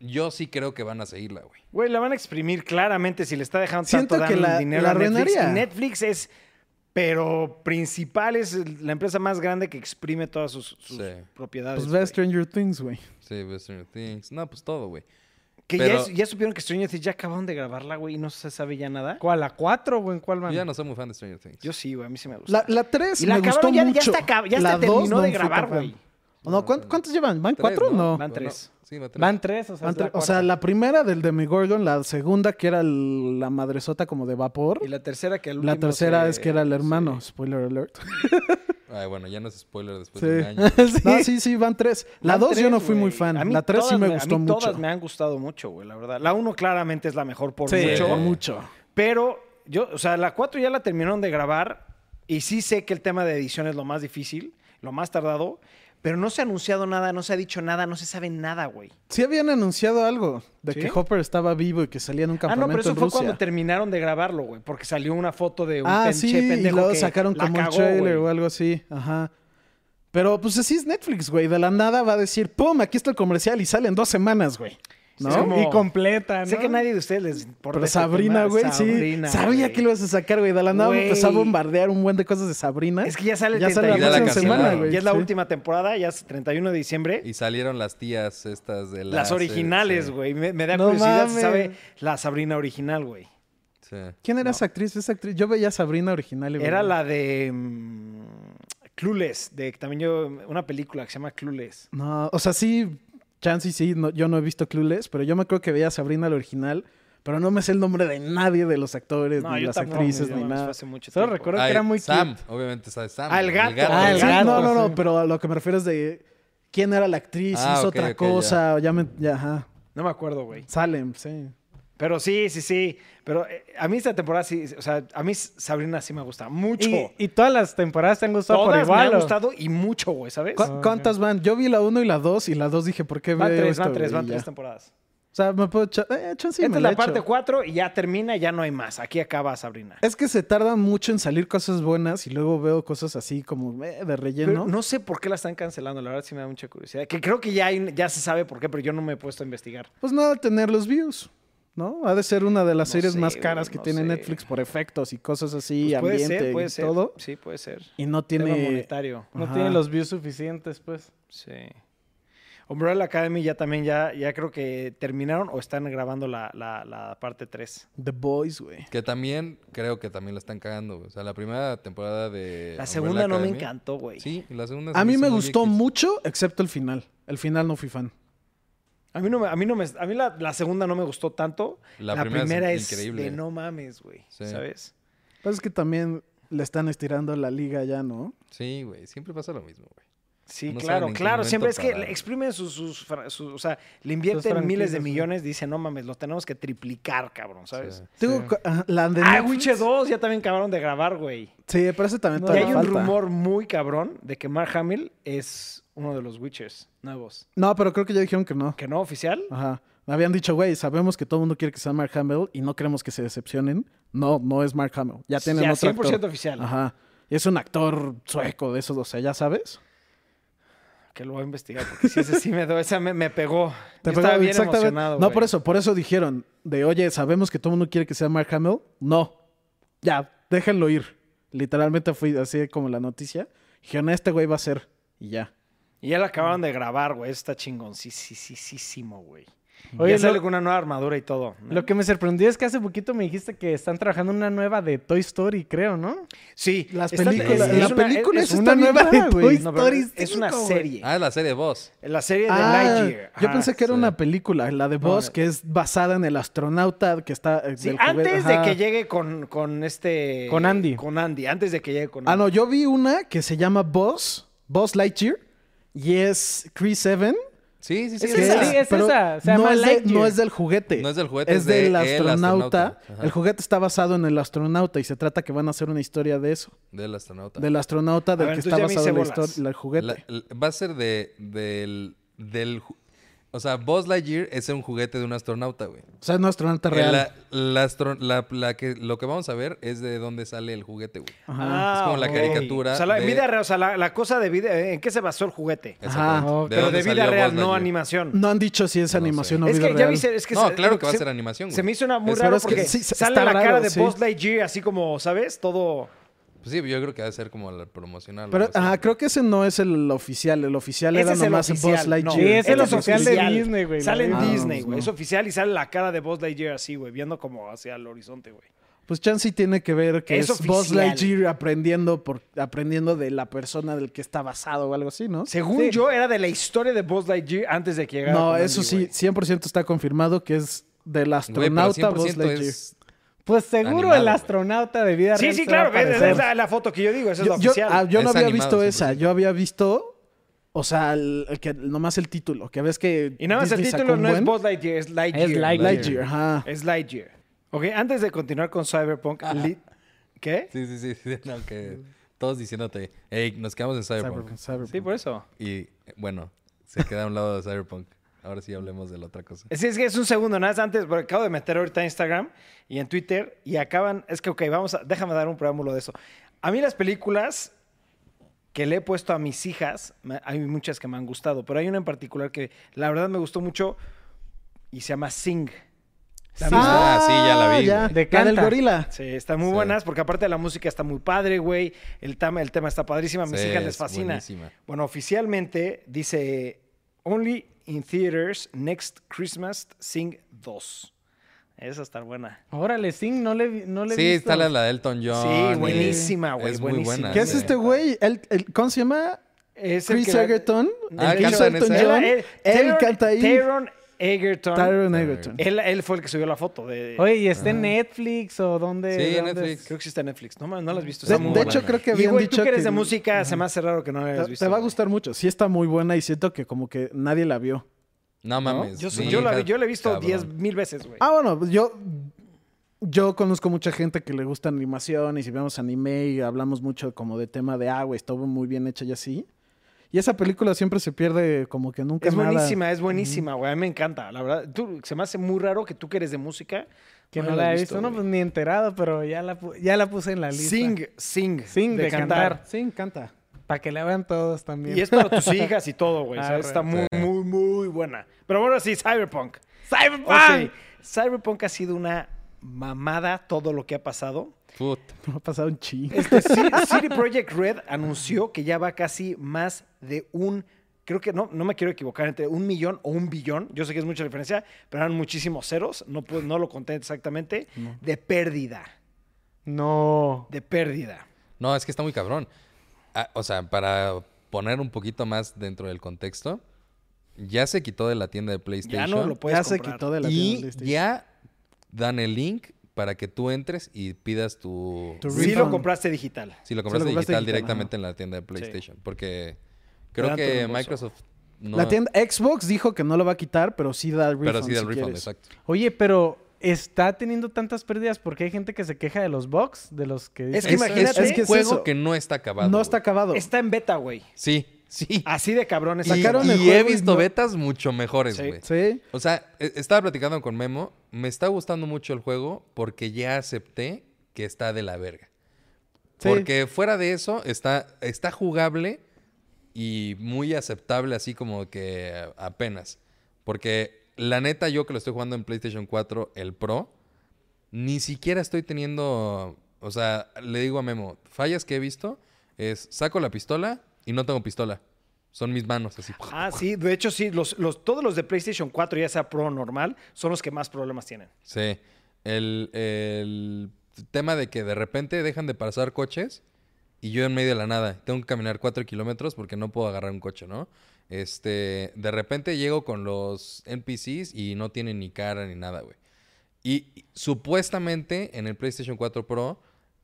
[SPEAKER 2] yo sí creo que van a seguirla, güey.
[SPEAKER 1] Güey, la van a exprimir claramente si le está dejando
[SPEAKER 3] Siento
[SPEAKER 1] tanto
[SPEAKER 3] que la-
[SPEAKER 1] dinero
[SPEAKER 3] la
[SPEAKER 1] a Netflix.
[SPEAKER 3] arruinaría.
[SPEAKER 1] Y Netflix es, pero principal, es la empresa más grande que exprime todas sus, sus
[SPEAKER 2] Sí.
[SPEAKER 1] propiedades.
[SPEAKER 3] Pues ve. Stranger Things, güey.
[SPEAKER 2] Sí, ve Stranger Things. No, pues todo, güey.
[SPEAKER 1] Que
[SPEAKER 2] pero-
[SPEAKER 1] ya, ya supieron que Stranger Things ya acabaron de grabarla, güey, y no se sabe ya nada.
[SPEAKER 4] ¿Cuál? ¿La 4 o en cuál van?
[SPEAKER 2] Yo ya no soy muy fan de Stranger Things.
[SPEAKER 1] Yo sí, güey, a mí sí me gusta.
[SPEAKER 3] La, la 3
[SPEAKER 1] y la
[SPEAKER 3] me gustó
[SPEAKER 1] acabaron, ya, ya
[SPEAKER 3] mucho.
[SPEAKER 1] está, acab- ya
[SPEAKER 3] La
[SPEAKER 1] está terminó
[SPEAKER 3] no
[SPEAKER 1] de grabar, güey.
[SPEAKER 3] No, ¿cuántos, cuántos llevan? ¿Van
[SPEAKER 2] Tres,
[SPEAKER 3] cuatro o no?
[SPEAKER 1] Van tres.
[SPEAKER 2] Sí, van tres.
[SPEAKER 4] Van tres, o sea,
[SPEAKER 3] Van
[SPEAKER 4] la
[SPEAKER 3] o sea, la primera del Demigorgon, la segunda que era el- la madresota como de vapor.
[SPEAKER 1] Y la tercera que al
[SPEAKER 3] La tercera
[SPEAKER 1] se-
[SPEAKER 3] es que era el hermano.
[SPEAKER 1] sí.
[SPEAKER 3] Spoiler alert.
[SPEAKER 2] Ay, bueno, ya no es spoiler después
[SPEAKER 3] Sí.
[SPEAKER 2] de un año.
[SPEAKER 4] Sí.
[SPEAKER 3] No, sí, sí, van tres. La
[SPEAKER 1] Van
[SPEAKER 3] dos yo no fui muy fan.
[SPEAKER 1] A mí
[SPEAKER 3] La tres sí me
[SPEAKER 1] a
[SPEAKER 3] gustó
[SPEAKER 1] mí
[SPEAKER 3] mucho.
[SPEAKER 1] todas me han gustado mucho, güey, la verdad. La uno claramente es la mejor por
[SPEAKER 3] Sí,
[SPEAKER 1] mucho.
[SPEAKER 3] por mucho.
[SPEAKER 1] Pero yo, o sea, la 4 ya la terminaron de grabar y sí sé que el tema de edición es lo más difícil, lo más tardado, pero no se ha anunciado nada, no se ha dicho nada, no se sabe nada, güey.
[SPEAKER 3] Sí habían anunciado algo de
[SPEAKER 1] ¿Sí?
[SPEAKER 3] que Hopper estaba vivo y que salía en un
[SPEAKER 1] Ah,
[SPEAKER 3] campamento
[SPEAKER 1] no, pero eso
[SPEAKER 3] en
[SPEAKER 1] fue
[SPEAKER 3] Rusia.
[SPEAKER 1] cuando terminaron de grabarlo, güey, porque salió una foto de un
[SPEAKER 3] ah, sí, y
[SPEAKER 1] pendejo
[SPEAKER 3] luego
[SPEAKER 1] que
[SPEAKER 3] sacaron
[SPEAKER 1] la
[SPEAKER 3] como un trailer
[SPEAKER 1] güey.
[SPEAKER 3] o algo así. Ajá. Pero pues así es Netflix, güey. De la nada va a decir, ¡pum! Aquí está el comercial y sale en dos semanas, güey. ¿No?
[SPEAKER 1] Es como-
[SPEAKER 4] Y completa, ¿no?
[SPEAKER 1] Sé que nadie de ustedes les importa.
[SPEAKER 3] Pero
[SPEAKER 1] este
[SPEAKER 3] Sabrina, güey,
[SPEAKER 1] Sabrina,
[SPEAKER 3] sí. Sabía
[SPEAKER 1] güey.
[SPEAKER 3] que lo ibas a sacar, güey. De la nada me
[SPEAKER 1] Güey.
[SPEAKER 3] empezó a bombardear un buen de cosas de Sabrina.
[SPEAKER 1] Es que ya sale el
[SPEAKER 3] Ya sale la
[SPEAKER 1] 31
[SPEAKER 2] próxima
[SPEAKER 1] de
[SPEAKER 2] semana,
[SPEAKER 1] diciembre,
[SPEAKER 3] güey,
[SPEAKER 1] Ya es la
[SPEAKER 3] sí.
[SPEAKER 1] última temporada, ya es 31 de diciembre.
[SPEAKER 2] Y salieron las tías estas de las...
[SPEAKER 1] Las originales,
[SPEAKER 2] sí,
[SPEAKER 1] güey. Me, me da
[SPEAKER 3] No
[SPEAKER 1] curiosidad si sabe la Sabrina original, güey.
[SPEAKER 2] sí.
[SPEAKER 3] ¿Quién era esa actriz? Esa actriz. Yo veía a Sabrina original. y
[SPEAKER 1] Era la de mm, Clueless, de también yo una película que se llama Clueless.
[SPEAKER 3] No, o sea, sí, chance y sí, no- yo no he visto Clueless, pero yo me acuerdo que veía a Sabrina la original, pero no me sé el nombre de nadie de los actores, ni las
[SPEAKER 1] tampoco,
[SPEAKER 3] actrices, ni
[SPEAKER 1] no,
[SPEAKER 3] nada.
[SPEAKER 1] fue hace mucho
[SPEAKER 4] Solo
[SPEAKER 1] tiempo.
[SPEAKER 4] recuerdo que
[SPEAKER 2] Ay,
[SPEAKER 4] era muy
[SPEAKER 2] Sam,
[SPEAKER 4] cute.
[SPEAKER 2] obviamente sabe Sam.
[SPEAKER 1] Ah, el gato.
[SPEAKER 4] Ah, el
[SPEAKER 3] Sí,
[SPEAKER 4] gato,
[SPEAKER 3] no, no, no,
[SPEAKER 4] sí.
[SPEAKER 3] pero a lo que me refiero es de quién era la actriz,
[SPEAKER 2] Ah,
[SPEAKER 3] hizo
[SPEAKER 2] ok,
[SPEAKER 3] otra
[SPEAKER 2] ok,
[SPEAKER 3] cosa, ya. me, ya, ajá.
[SPEAKER 1] No me acuerdo, güey.
[SPEAKER 3] Salem, sí.
[SPEAKER 1] Pero sí, sí, sí. Pero eh, a mí esta temporada sí, o sea, a mí Sabrina sí me gusta mucho.
[SPEAKER 4] Y, y todas las temporadas te han gustado por
[SPEAKER 1] Todas me
[SPEAKER 4] igual.
[SPEAKER 1] han
[SPEAKER 4] ¿o?
[SPEAKER 1] gustado y mucho, güey, ¿sabes?
[SPEAKER 3] ¿Cu- ¿Cuántas van? Yo vi la 1 y la 2 y la 2 dije, ¿por qué
[SPEAKER 1] Van
[SPEAKER 3] veo
[SPEAKER 1] tres,
[SPEAKER 3] esto,
[SPEAKER 1] van tres,
[SPEAKER 3] güey?
[SPEAKER 1] van tres temporadas.
[SPEAKER 3] O sea, me puedo echar. Eh,
[SPEAKER 1] Esta
[SPEAKER 3] me
[SPEAKER 1] es
[SPEAKER 3] la
[SPEAKER 1] parte
[SPEAKER 3] echo.
[SPEAKER 1] 4 y ya termina, ya no hay más. Aquí acaba Sabrina.
[SPEAKER 3] Es que se tardan mucho en salir cosas buenas y luego veo cosas así como eh, de relleno.
[SPEAKER 1] Pero no sé por qué la están cancelando, la verdad sí me da mucha curiosidad. Que creo que ya, hay- ya se sabe por qué, pero yo no me he puesto a investigar.
[SPEAKER 3] Pues no, tener los views. ¿No? Ha de ser una de las
[SPEAKER 1] No
[SPEAKER 3] series
[SPEAKER 1] sé,
[SPEAKER 3] más caras que
[SPEAKER 1] no
[SPEAKER 3] tiene
[SPEAKER 1] sé.
[SPEAKER 3] Netflix por efectos y cosas así,
[SPEAKER 1] Pues puede
[SPEAKER 3] ambiente
[SPEAKER 1] ser, puede
[SPEAKER 3] y
[SPEAKER 1] ser.
[SPEAKER 3] todo.
[SPEAKER 1] Sí, puede ser.
[SPEAKER 3] Y no
[SPEAKER 1] Tema
[SPEAKER 3] tiene.
[SPEAKER 1] monetario.
[SPEAKER 4] No
[SPEAKER 3] Ajá.
[SPEAKER 4] tiene los views suficientes, pues.
[SPEAKER 1] Sí. Umbrella Academy ya también, ya, ya creo que terminaron o están grabando la, la, la parte 3.
[SPEAKER 3] The Boys, güey.
[SPEAKER 2] Que también, creo que también la están cagando, güey. O sea, la primera temporada de...
[SPEAKER 1] La
[SPEAKER 2] Umbrella
[SPEAKER 1] segunda no me encantó, güey.
[SPEAKER 2] Sí, y la segunda se
[SPEAKER 3] A mí me gustó
[SPEAKER 2] X.
[SPEAKER 3] mucho, excepto el final. El final no fui fan.
[SPEAKER 1] A mí no me, a mí no me, a mí la, la segunda no me gustó tanto.
[SPEAKER 2] La
[SPEAKER 1] La,
[SPEAKER 2] primera es
[SPEAKER 1] primera, es,
[SPEAKER 2] increíble.
[SPEAKER 1] de no mames, güey.
[SPEAKER 2] Sí.
[SPEAKER 1] ¿Sabes?
[SPEAKER 3] Pues es que también le están estirando la liga ya, ¿no?
[SPEAKER 2] Sí, güey. Siempre pasa lo mismo, güey.
[SPEAKER 1] Sí,
[SPEAKER 2] No
[SPEAKER 1] claro, claro. Siempre es que
[SPEAKER 2] parar.
[SPEAKER 1] exprimen sus, sus, o sea, le invierten miles de millones, dicen, no mames, lo tenemos que triplicar, cabrón, ¿sabes?
[SPEAKER 2] Sí.
[SPEAKER 3] Tengo
[SPEAKER 4] Sí.
[SPEAKER 3] ajá, la de
[SPEAKER 1] Ah, Witcher 2 ya también acabaron de grabar, güey.
[SPEAKER 3] Sí, pero ese también
[SPEAKER 1] Y
[SPEAKER 3] todavía
[SPEAKER 1] hay un rumor muy cabrón de que Mark Hamill es uno de los Witchers nuevos.
[SPEAKER 3] No, pero creo que ya dijeron que no.
[SPEAKER 1] ¿Que no oficial?
[SPEAKER 3] Ajá. Me habían dicho, güey, sabemos que todo el mundo quiere que sea Mark Hamill y no queremos que se decepcionen. No, no es Mark Hamill. Ya tienen
[SPEAKER 1] Ya,
[SPEAKER 3] otro
[SPEAKER 1] 100%
[SPEAKER 3] actor.
[SPEAKER 1] oficial.
[SPEAKER 3] Ajá. Y es un actor sueco de esos, o sea, ya sabes.
[SPEAKER 1] Que lo voy a investigar, porque sí, ese sí me, do- esa me, me pegó.
[SPEAKER 3] Te
[SPEAKER 1] Yo
[SPEAKER 3] pegó-
[SPEAKER 1] estaba bien
[SPEAKER 3] exactamente.
[SPEAKER 1] emocionado,
[SPEAKER 3] No,
[SPEAKER 1] güey.
[SPEAKER 3] por eso, por eso dijeron de, oye, sabemos que todo el mundo quiere que sea Mark Hamill. No. Ya, déjenlo ir. Literalmente fui así como la noticia. Dijeron, este güey va a ser. Y ya.
[SPEAKER 1] Y ya la acabaron de grabar, güey. Está chingón. Sí, sí, sí, sí, sí, güey.
[SPEAKER 4] Oye,
[SPEAKER 1] ya sale con una nueva armadura y todo. ¿no?
[SPEAKER 4] lo que me sorprendió es que hace poquito me dijiste que están trabajando en una nueva de Toy Story, creo, ¿no?
[SPEAKER 1] Sí,
[SPEAKER 3] Las películas-
[SPEAKER 1] es
[SPEAKER 3] la
[SPEAKER 1] una-
[SPEAKER 3] película
[SPEAKER 1] es, es una nueva
[SPEAKER 3] rara, güey.
[SPEAKER 1] No,
[SPEAKER 4] Story
[SPEAKER 1] es una
[SPEAKER 4] 5, güey.
[SPEAKER 1] serie.
[SPEAKER 2] Ah, la serie Boss.
[SPEAKER 1] La serie de
[SPEAKER 3] Ah,
[SPEAKER 1] Lightyear.
[SPEAKER 3] yo pensé que era
[SPEAKER 2] sí.
[SPEAKER 3] una película, la de Boss,
[SPEAKER 1] no.
[SPEAKER 3] que es basada en el astronauta que está. eh,
[SPEAKER 1] Sí,
[SPEAKER 3] del
[SPEAKER 1] antes de que llegue con, con este...
[SPEAKER 4] Con Andy.
[SPEAKER 1] Con Andy, antes de que llegue con
[SPEAKER 3] Ah,
[SPEAKER 1] Andy.
[SPEAKER 3] no, yo vi una que se llama Boss, Boss Lightyear, y es Chris Evan.
[SPEAKER 2] Sí, sí, sí.
[SPEAKER 1] Es
[SPEAKER 3] que
[SPEAKER 1] esa,
[SPEAKER 3] es-
[SPEAKER 4] sí, es
[SPEAKER 3] pero
[SPEAKER 4] esa, se
[SPEAKER 3] no,
[SPEAKER 4] llama
[SPEAKER 3] es de-
[SPEAKER 4] Lightyear.
[SPEAKER 3] no es del juguete.
[SPEAKER 2] No es del juguete,
[SPEAKER 3] es
[SPEAKER 2] es de
[SPEAKER 3] del
[SPEAKER 2] el
[SPEAKER 3] astronauta. El juguete está basado en el astronauta y se trata que van a hacer una historia de eso.
[SPEAKER 2] Del astronauta.
[SPEAKER 3] Del astronauta del
[SPEAKER 1] ver,
[SPEAKER 3] que está basado en historia, el juguete.
[SPEAKER 2] La- la- va a ser de, del, del... O sea, Buzz Lightyear es un juguete de un astronauta, güey.
[SPEAKER 3] o sea, es un astronauta
[SPEAKER 2] Eh,
[SPEAKER 3] real.
[SPEAKER 2] La, la astro- la- la que, lo que vamos a ver es de dónde sale el juguete, güey.
[SPEAKER 3] Ajá.
[SPEAKER 1] Ah,
[SPEAKER 2] Es como la caricatura
[SPEAKER 1] O sea, la
[SPEAKER 2] de-
[SPEAKER 1] vida real, o sea, la, la cosa de vida... ¿En qué se basó el juguete?
[SPEAKER 4] Ok.
[SPEAKER 1] Pero de vida real, no animación.
[SPEAKER 3] No han dicho si es
[SPEAKER 2] No
[SPEAKER 3] animación o
[SPEAKER 1] es
[SPEAKER 3] vida
[SPEAKER 1] que ya viste, es que
[SPEAKER 2] No,
[SPEAKER 1] se-
[SPEAKER 2] claro que va a
[SPEAKER 1] se-
[SPEAKER 2] ser animación, güey.
[SPEAKER 1] Se me hizo una muy
[SPEAKER 2] Es-
[SPEAKER 1] raro
[SPEAKER 3] pero es que
[SPEAKER 1] porque
[SPEAKER 3] sí,
[SPEAKER 1] sale la cara
[SPEAKER 3] raro,
[SPEAKER 1] de
[SPEAKER 3] sí.
[SPEAKER 1] Buzz Lightyear así como, ¿sabes? Todo...
[SPEAKER 2] Pues sí, yo creo que va a ser como la promocional.
[SPEAKER 3] Pero, ajá, creo que ese no es el oficial. El oficial
[SPEAKER 1] Ese
[SPEAKER 3] era
[SPEAKER 1] es el
[SPEAKER 3] nomás
[SPEAKER 1] oficial.
[SPEAKER 3] Buzz Lightyear.
[SPEAKER 1] no,
[SPEAKER 4] Sí, es el oficial de Disney, güey,
[SPEAKER 1] Sale en.
[SPEAKER 3] Ah,
[SPEAKER 1] Disney, güey.
[SPEAKER 3] no.
[SPEAKER 1] Es oficial y sale la cara de Buzz Lightyear así, güey, viendo como hacia el horizonte, güey.
[SPEAKER 3] Pues Chansey tiene que ver que
[SPEAKER 1] Es
[SPEAKER 3] es, Buzz. Lightyear aprendiendo, por, aprendiendo de la persona del que está basado o algo así, ¿no?
[SPEAKER 1] Según
[SPEAKER 4] Sí.
[SPEAKER 1] yo, era de la historia de Buzz Lightyear antes de que llegara.
[SPEAKER 3] No, eso
[SPEAKER 1] Andy,
[SPEAKER 3] sí,
[SPEAKER 1] güey.
[SPEAKER 3] 100% está confirmado que es del astronauta Buzz
[SPEAKER 2] 100%
[SPEAKER 3] Lightyear.
[SPEAKER 2] es...
[SPEAKER 4] Pues seguro
[SPEAKER 2] Animado,
[SPEAKER 4] el
[SPEAKER 2] güey.
[SPEAKER 4] astronauta de vida
[SPEAKER 1] Sí,
[SPEAKER 4] real
[SPEAKER 1] sí, claro. Es,
[SPEAKER 4] aparecer.
[SPEAKER 1] es la, la foto que yo digo, esa es
[SPEAKER 3] Yo,
[SPEAKER 1] la
[SPEAKER 3] yo-
[SPEAKER 1] oficial.
[SPEAKER 3] ah, yo no
[SPEAKER 2] Es
[SPEAKER 3] había
[SPEAKER 2] animado,
[SPEAKER 3] visto esa,
[SPEAKER 2] 100%.
[SPEAKER 3] yo había visto, o sea, el, el que, nomás el título, que ves que
[SPEAKER 1] y nada más el
[SPEAKER 3] Disney
[SPEAKER 1] título no es
[SPEAKER 3] buen-
[SPEAKER 1] Buzz Lightyear, es Lightyear.
[SPEAKER 4] Es Lightyear.
[SPEAKER 3] Lightyear, ajá.
[SPEAKER 1] Es Lightyear. Ok, antes de continuar con Cyberpunk, li- ¿qué?
[SPEAKER 2] Sí, sí, sí. sí, no, que todos diciéndote, hey, nos quedamos en Cyberpunk.
[SPEAKER 3] Cyberpunk, Cyberpunk.
[SPEAKER 1] Sí, por eso.
[SPEAKER 2] Y bueno, se queda a un lado de Cyberpunk. Ahora sí hablemos de la otra cosa.
[SPEAKER 1] Sí, es que es un segundo, nada más antes, porque acabo de meter ahorita en Instagram y en Twitter y acaban, es que, ok, vamos a, déjame dar un preámbulo de eso. A mí las películas que le he puesto a mis hijas, hay muchas que me han gustado, pero hay una en particular que la verdad me gustó mucho y se llama Sing.
[SPEAKER 2] Ah, sí, ya la vi,
[SPEAKER 3] ya.
[SPEAKER 4] De
[SPEAKER 3] La del gorila.
[SPEAKER 1] Sí, están muy
[SPEAKER 2] Sí.
[SPEAKER 1] buenas porque aparte la música está muy padre, güey. El tema, el tema está padrísima, a mis
[SPEAKER 2] Sí,
[SPEAKER 1] hijas les
[SPEAKER 2] es
[SPEAKER 1] fascina.
[SPEAKER 2] buenísima.
[SPEAKER 1] Bueno, oficialmente dice Only in Theaters Next Christmas Sing 2. Esa está buena.
[SPEAKER 4] Órale, Sing, no le, vi- no le he
[SPEAKER 2] Sí,
[SPEAKER 4] visto.
[SPEAKER 2] está la, la de Elton John.
[SPEAKER 1] Sí, buenísima, güey,
[SPEAKER 2] Es muy buena.
[SPEAKER 3] ¿Qué es
[SPEAKER 2] sí.
[SPEAKER 3] este güey? El, el- ¿Cómo se llama?
[SPEAKER 1] Es el
[SPEAKER 3] Chris Egerton.
[SPEAKER 2] Ah,
[SPEAKER 3] Elton. John.
[SPEAKER 1] Él, él-
[SPEAKER 3] Él
[SPEAKER 1] Taron-
[SPEAKER 3] canta ahí.
[SPEAKER 1] Taron Egerton.
[SPEAKER 3] Taron Egerton.
[SPEAKER 1] Él, él fue el que subió la foto de...
[SPEAKER 4] Oye, ¿y está en Netflix o dónde?
[SPEAKER 2] Sí, en
[SPEAKER 4] dónde-
[SPEAKER 2] Netflix.
[SPEAKER 1] Creo que sí está en Netflix. No, no la has visto.
[SPEAKER 3] De,
[SPEAKER 1] Está muy
[SPEAKER 3] de
[SPEAKER 1] buena.
[SPEAKER 3] hecho, creo que
[SPEAKER 1] Y,
[SPEAKER 3] habían
[SPEAKER 1] güey,
[SPEAKER 3] dicho
[SPEAKER 1] tú que eres de música, se me hace raro que no la hayas
[SPEAKER 3] Te,
[SPEAKER 1] visto.
[SPEAKER 3] te va a gustar mucho. Sí está muy buena y siento que como que nadie la vio.
[SPEAKER 2] No mames.
[SPEAKER 1] Yo,
[SPEAKER 2] mi
[SPEAKER 1] yo, la, yo la he visto
[SPEAKER 2] cabrón.
[SPEAKER 1] 10 mil veces, güey.
[SPEAKER 3] Ah, bueno, pues yo, yo conozco mucha gente que le gusta animación y si vemos anime y hablamos mucho como de tema de agua, estuvo muy bien hecha y así. Y esa película siempre se pierde como que nunca
[SPEAKER 1] Es
[SPEAKER 3] nada.
[SPEAKER 1] buenísima, es buenísima, güey. A mí me encanta, la verdad. Tú, se me hace muy raro que tú que eres de música.
[SPEAKER 4] Que no, la he visto, no, pues ni enterado, pero ya la, ya la puse en la lista.
[SPEAKER 1] Sing, sing.
[SPEAKER 4] Sing de cantar.
[SPEAKER 3] Sí, encanta.
[SPEAKER 4] Para que la vean todos también.
[SPEAKER 1] Y es para tus hijas y todo, güey.
[SPEAKER 4] Ah.
[SPEAKER 1] Está muy, muy, muy buena. Pero bueno, sí, Cyberpunk.
[SPEAKER 4] ¡Cyberpunk!
[SPEAKER 1] Ok, Cyberpunk ha sido una mamada todo lo que ha pasado.
[SPEAKER 2] Puta.
[SPEAKER 3] Me ha pasado un chingo.
[SPEAKER 1] Este, City Project Red anunció que ya va casi más de un, creo que no, no me quiero equivocar, entre un millón o un billón, yo sé que es mucha diferencia, pero eran muchísimos ceros, no, puedo- no lo conté exactamente, de pérdida,
[SPEAKER 4] No.
[SPEAKER 1] de pérdida.
[SPEAKER 2] No, es que está muy cabrón. Ah, o sea, para poner un poquito más dentro del contexto, ya se quitó de la tienda de
[SPEAKER 1] Ya
[SPEAKER 2] PlayStation.
[SPEAKER 1] no lo puedes
[SPEAKER 3] Ya se
[SPEAKER 1] comprar.
[SPEAKER 3] quitó de la tienda de
[SPEAKER 2] y
[SPEAKER 3] PlayStation.
[SPEAKER 2] ya dan el link para que tú entres y pidas tu...
[SPEAKER 3] Tu
[SPEAKER 1] Sí lo compraste digital.
[SPEAKER 2] Si lo compraste,
[SPEAKER 3] compraste
[SPEAKER 2] digital,
[SPEAKER 3] digital,
[SPEAKER 2] directamente en la tienda de PlayStation. Porque creo que. Microsoft no...
[SPEAKER 3] La tienda Xbox dijo que no lo va a quitar, pero sí da el refund.
[SPEAKER 2] Pero sí da el
[SPEAKER 3] si
[SPEAKER 2] refund,
[SPEAKER 3] quieres.
[SPEAKER 2] exacto.
[SPEAKER 4] Oye, pero está teniendo tantas pérdidas porque hay gente que se queja de los bugs, de los que
[SPEAKER 1] Es
[SPEAKER 4] dicen-
[SPEAKER 1] que
[SPEAKER 2] Es,
[SPEAKER 1] imagínate-
[SPEAKER 2] es
[SPEAKER 3] es que
[SPEAKER 2] un
[SPEAKER 3] es
[SPEAKER 2] juego
[SPEAKER 3] eso.
[SPEAKER 2] que no está acabado.
[SPEAKER 3] No está acabado.
[SPEAKER 1] Está en beta, güey.
[SPEAKER 2] Sí, sí.
[SPEAKER 1] Así de cabrones.
[SPEAKER 2] Y,
[SPEAKER 3] sacaron el
[SPEAKER 2] y he
[SPEAKER 3] y
[SPEAKER 2] visto
[SPEAKER 3] no-
[SPEAKER 2] betas mucho mejores, güey.
[SPEAKER 3] Sí.
[SPEAKER 2] O sea, e- estaba platicando con Memo. Me está gustando mucho el juego porque ya acepté que está de la verga.
[SPEAKER 3] Sí.
[SPEAKER 2] Porque fuera de eso, está, está jugable y muy aceptable, así como que apenas. Porque la neta, yo que lo estoy jugando en PlayStation 4, el Pro, ni siquiera estoy teniendo. O sea, le digo a Memo, fallas que he visto es saco la pistola y no tengo pistola. Son mis manos así.
[SPEAKER 1] Ah, sí, de hecho sí, los, los, todos los de PlayStation 4, ya sea Pro o normal, son los que más problemas tienen.
[SPEAKER 2] Sí. El, el tema de que de repente dejan de pasar coches y yo en medio de la nada tengo que caminar cuatro kilómetros porque no puedo agarrar un coche, ¿no? Este, de repente llego con los NPCs y no tienen ni cara ni nada, güey. Y y supuestamente en el PlayStation 4 Pro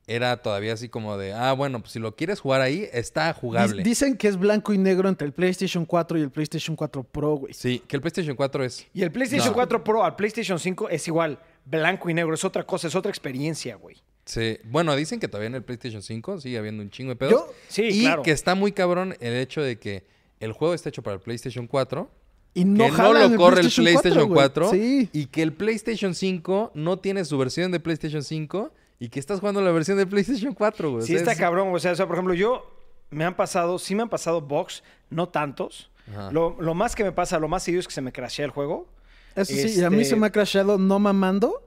[SPEAKER 2] era todavía así como de, ah, bueno, pues si lo quieres jugar ahí, está jugable.
[SPEAKER 3] Dic- Dicen que es blanco y negro entre el PlayStation 4 y el PlayStation 4 Pro, güey.
[SPEAKER 2] Sí, que el PlayStation 4 es...
[SPEAKER 1] Y el PlayStation
[SPEAKER 2] No.
[SPEAKER 1] 4 Pro al PlayStation 5 es igual, blanco y negro, es otra cosa, es otra experiencia, güey.
[SPEAKER 2] Sí, bueno, dicen que todavía en el PlayStation 5 sigue habiendo un chingo de pedos.
[SPEAKER 3] Yo-
[SPEAKER 1] Sí,
[SPEAKER 2] y
[SPEAKER 1] claro.
[SPEAKER 2] que está muy cabrón el hecho de que el juego está hecho para el PlayStation 4,
[SPEAKER 3] Y no,
[SPEAKER 2] que no lo corre el PlayStation 4,
[SPEAKER 3] 4, güey. Sí.
[SPEAKER 2] y que el PlayStation 5 no tiene su versión de PlayStation 5 y que estás jugando la versión de PlayStation 4, güey. O
[SPEAKER 1] Sí
[SPEAKER 2] sea,
[SPEAKER 1] está
[SPEAKER 2] es-
[SPEAKER 1] cabrón, o sea, o sea, por ejemplo, yo me han pasado, sí me han pasado box, no tantos. Lo, lo más que me pasa, lo más seguido es que se me crashea el juego.
[SPEAKER 3] Eso sí, y a mí
[SPEAKER 1] Este-
[SPEAKER 3] se me ha crashado no mamando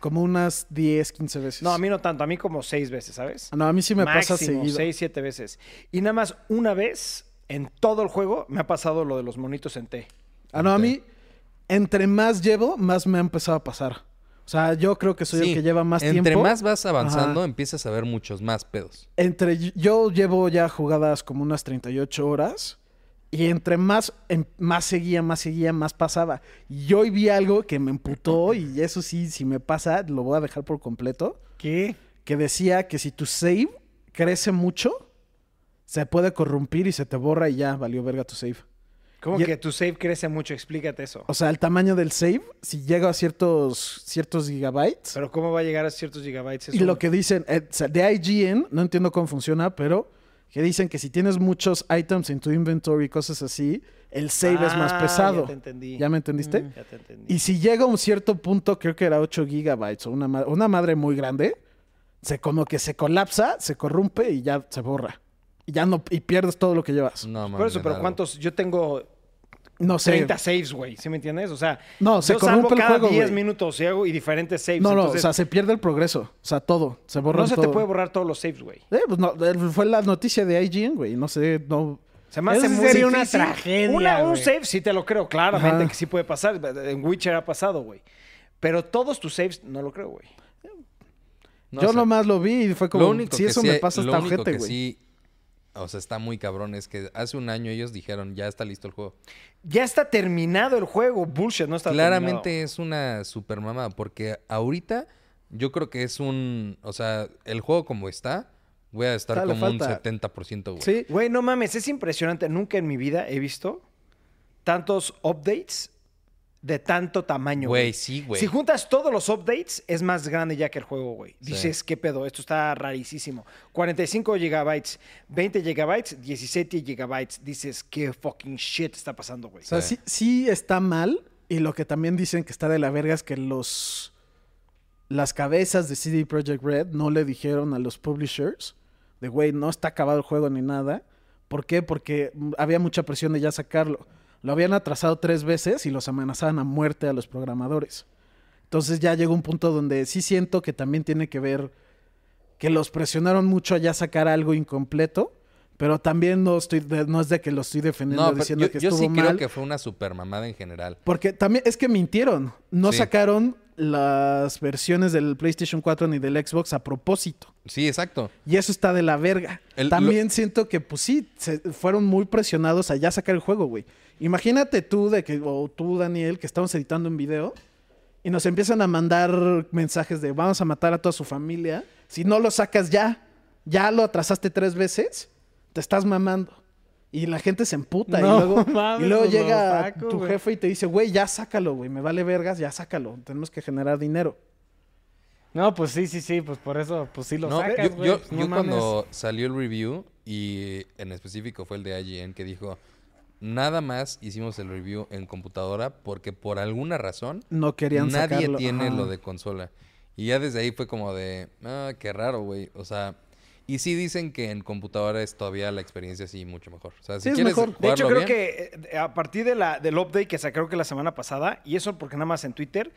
[SPEAKER 3] como unas 10, 15 veces.
[SPEAKER 1] No, a mí no tanto, a mí como seis veces, ¿sabes?
[SPEAKER 3] No, a mí sí me pasa seguido.
[SPEAKER 1] seis, siete veces. Y nada más una vez en todo el juego me ha pasado lo de los monitos en T.
[SPEAKER 3] Ah, no, a mí, entre más llevo, más me ha empezado a pasar. O sea, yo creo que soy
[SPEAKER 2] Sí,
[SPEAKER 3] el que lleva más
[SPEAKER 2] Entre
[SPEAKER 3] tiempo.
[SPEAKER 2] más vas avanzando,
[SPEAKER 3] Ajá.
[SPEAKER 2] empiezas a ver muchos más pedos.
[SPEAKER 3] Entre yo llevo ya jugadas como unas 38 horas. Y entre más, em- más seguía, más seguía, más pasaba. Y hoy vi algo que me emputó. Y eso sí, si me pasa, lo voy a dejar por completo.
[SPEAKER 4] ¿Qué?
[SPEAKER 3] Que decía que si tu save crece mucho, se puede corrompir y se te borra y ya valió verga tu save.
[SPEAKER 1] Como
[SPEAKER 3] Y-
[SPEAKER 1] que tu save crece mucho, explícate eso.
[SPEAKER 3] O sea, el tamaño del save, si llega a ciertos, ciertos gigabytes.
[SPEAKER 1] Pero ¿cómo va a llegar a ciertos gigabytes?
[SPEAKER 3] y lo que dicen, eh, o sea, de IGN, no entiendo cómo funciona, pero que dicen que si tienes muchos items en tu inventory y cosas así, el save es más
[SPEAKER 1] Ah,
[SPEAKER 3] pesado.
[SPEAKER 1] Ya te entendí.
[SPEAKER 3] ¿Ya me entendiste?
[SPEAKER 4] Mm.
[SPEAKER 1] Ya te entendí.
[SPEAKER 3] Y si llega a un cierto punto, creo que era 8 gigabytes o una, ma- una madre muy grande, se como que se colapsa, se corrompe y ya se borra. Y ya no, y pierdes todo lo que llevas.
[SPEAKER 2] No,
[SPEAKER 1] Por eso, pero. ¿cuántos? Yo tengo
[SPEAKER 3] No sé.
[SPEAKER 1] 30 saves, güey. ¿Sí me entiendes? O sea,
[SPEAKER 3] No, se
[SPEAKER 1] yo salvo
[SPEAKER 3] corrompe el
[SPEAKER 1] cada
[SPEAKER 3] juego,
[SPEAKER 1] 10
[SPEAKER 3] güey.
[SPEAKER 1] minutos y hago y diferentes saves.
[SPEAKER 3] No, no,
[SPEAKER 1] entonces,
[SPEAKER 3] o sea, se pierde el progreso. O sea, todo. Se borra
[SPEAKER 1] no se
[SPEAKER 3] todo.
[SPEAKER 1] te puede borrar todos los saves, güey.
[SPEAKER 3] Eh, pues no, eh, fue la noticia de IGN, güey. No sé, no.
[SPEAKER 1] Se me hace muy
[SPEAKER 4] sería una tragedia,
[SPEAKER 1] Una- un save sí te lo creo, claramente
[SPEAKER 3] Ajá.
[SPEAKER 1] que sí puede pasar. En Witcher ha pasado, güey. Pero todos tus saves no lo creo, güey.
[SPEAKER 2] No
[SPEAKER 3] yo
[SPEAKER 2] sé.
[SPEAKER 3] nomás lo vi y fue como,
[SPEAKER 2] lo único
[SPEAKER 3] si
[SPEAKER 2] que
[SPEAKER 3] eso
[SPEAKER 2] sí,
[SPEAKER 3] me pasa
[SPEAKER 2] único
[SPEAKER 3] ojete,
[SPEAKER 2] que
[SPEAKER 3] güey.
[SPEAKER 2] sí, o sea, está muy cabrón es que hace un año ellos dijeron, ya está listo el juego.
[SPEAKER 1] Ya está terminado el juego. Bullshit, no está
[SPEAKER 2] Claramente es una super mamada, porque ahorita yo creo que es un, o sea, el juego como está, voy a estar como un
[SPEAKER 3] falta.
[SPEAKER 2] 70%, güey.
[SPEAKER 3] Sí.
[SPEAKER 1] Güey, no mames, es impresionante. Nunca en mi vida he visto tantos updates de tanto tamaño.
[SPEAKER 2] Güey, sí, güey.
[SPEAKER 1] Si juntas todos los updates, es más grande ya que el juego, güey.
[SPEAKER 2] Sí.
[SPEAKER 1] Dices, ¿qué pedo? Esto está rarísimo. 45 gigabytes, 20 gigabytes, 17 gigabytes. Dices, ¿qué fucking shit está pasando, güey?
[SPEAKER 3] O sea,
[SPEAKER 2] Sí.
[SPEAKER 3] sí, sí está mal. Y lo que también dicen que está de la verga es que los. Las cabezas de CD Projekt Red no le dijeron a los publishers de güey, no está acabado el juego ni nada. ¿Por qué? Porque había mucha presión de ya sacarlo. Lo habían atrasado tres veces y los amenazaban a muerte a los programadores. Entonces ya llegó un punto donde sí siento que también tiene que ver que los presionaron mucho a ya sacar algo incompleto. Pero también no estoy de- no es de que lo estoy defendiendo
[SPEAKER 2] No,
[SPEAKER 3] diciendo
[SPEAKER 2] yo,
[SPEAKER 3] que
[SPEAKER 2] yo
[SPEAKER 3] estuvo
[SPEAKER 2] sí
[SPEAKER 3] mal.
[SPEAKER 2] creo que fue una super mamada en general.
[SPEAKER 3] Porque también es que mintieron. No
[SPEAKER 2] Sí.
[SPEAKER 3] sacaron las versiones del PlayStation 4 ni del Xbox a propósito.
[SPEAKER 2] Sí, exacto.
[SPEAKER 3] Y eso está de la verga.
[SPEAKER 2] El-
[SPEAKER 3] también siento que, pues sí, se- fueron muy presionados a ya sacar el juego, güey. Imagínate tú, de que, o tú, Daniel, que estamos editando un video y nos empiezan a mandar mensajes de vamos a matar a toda su familia. Si no lo sacas ya, ya lo atrasaste tres veces, te estás mamando. Y la gente se emputa.
[SPEAKER 4] No
[SPEAKER 3] y luego,
[SPEAKER 4] mames,
[SPEAKER 3] y luego
[SPEAKER 4] pues
[SPEAKER 3] llega
[SPEAKER 4] saco,
[SPEAKER 3] tu jefe y te dice, güey, ya sácalo, güey, me vale vergas, ya sácalo. Tenemos que generar dinero.
[SPEAKER 4] No, pues sí, sí, sí, pues por eso, pues sí lo
[SPEAKER 2] No,
[SPEAKER 4] sacas,
[SPEAKER 2] yo,
[SPEAKER 4] güey.
[SPEAKER 2] yo-
[SPEAKER 4] pues no
[SPEAKER 2] yo
[SPEAKER 4] mames.
[SPEAKER 2] cuando salió el review, y en específico fue el de IGN, que dijo, nada más hicimos el review en computadora porque por alguna razón
[SPEAKER 3] No querían
[SPEAKER 2] nadie
[SPEAKER 3] sacarlo.
[SPEAKER 2] tiene
[SPEAKER 3] Ajá.
[SPEAKER 2] lo de consola. Y ya desde ahí fue como de, ah, qué raro, güey. O sea, y sí dicen que en computadora es todavía la experiencia así mucho mejor. O sea, si
[SPEAKER 3] Sí, es
[SPEAKER 2] quieres
[SPEAKER 3] mejor.
[SPEAKER 1] De hecho, creo
[SPEAKER 2] bien,
[SPEAKER 1] que eh, a partir de la, del update que sacaron que la semana pasada, y eso porque nada más en Twitter,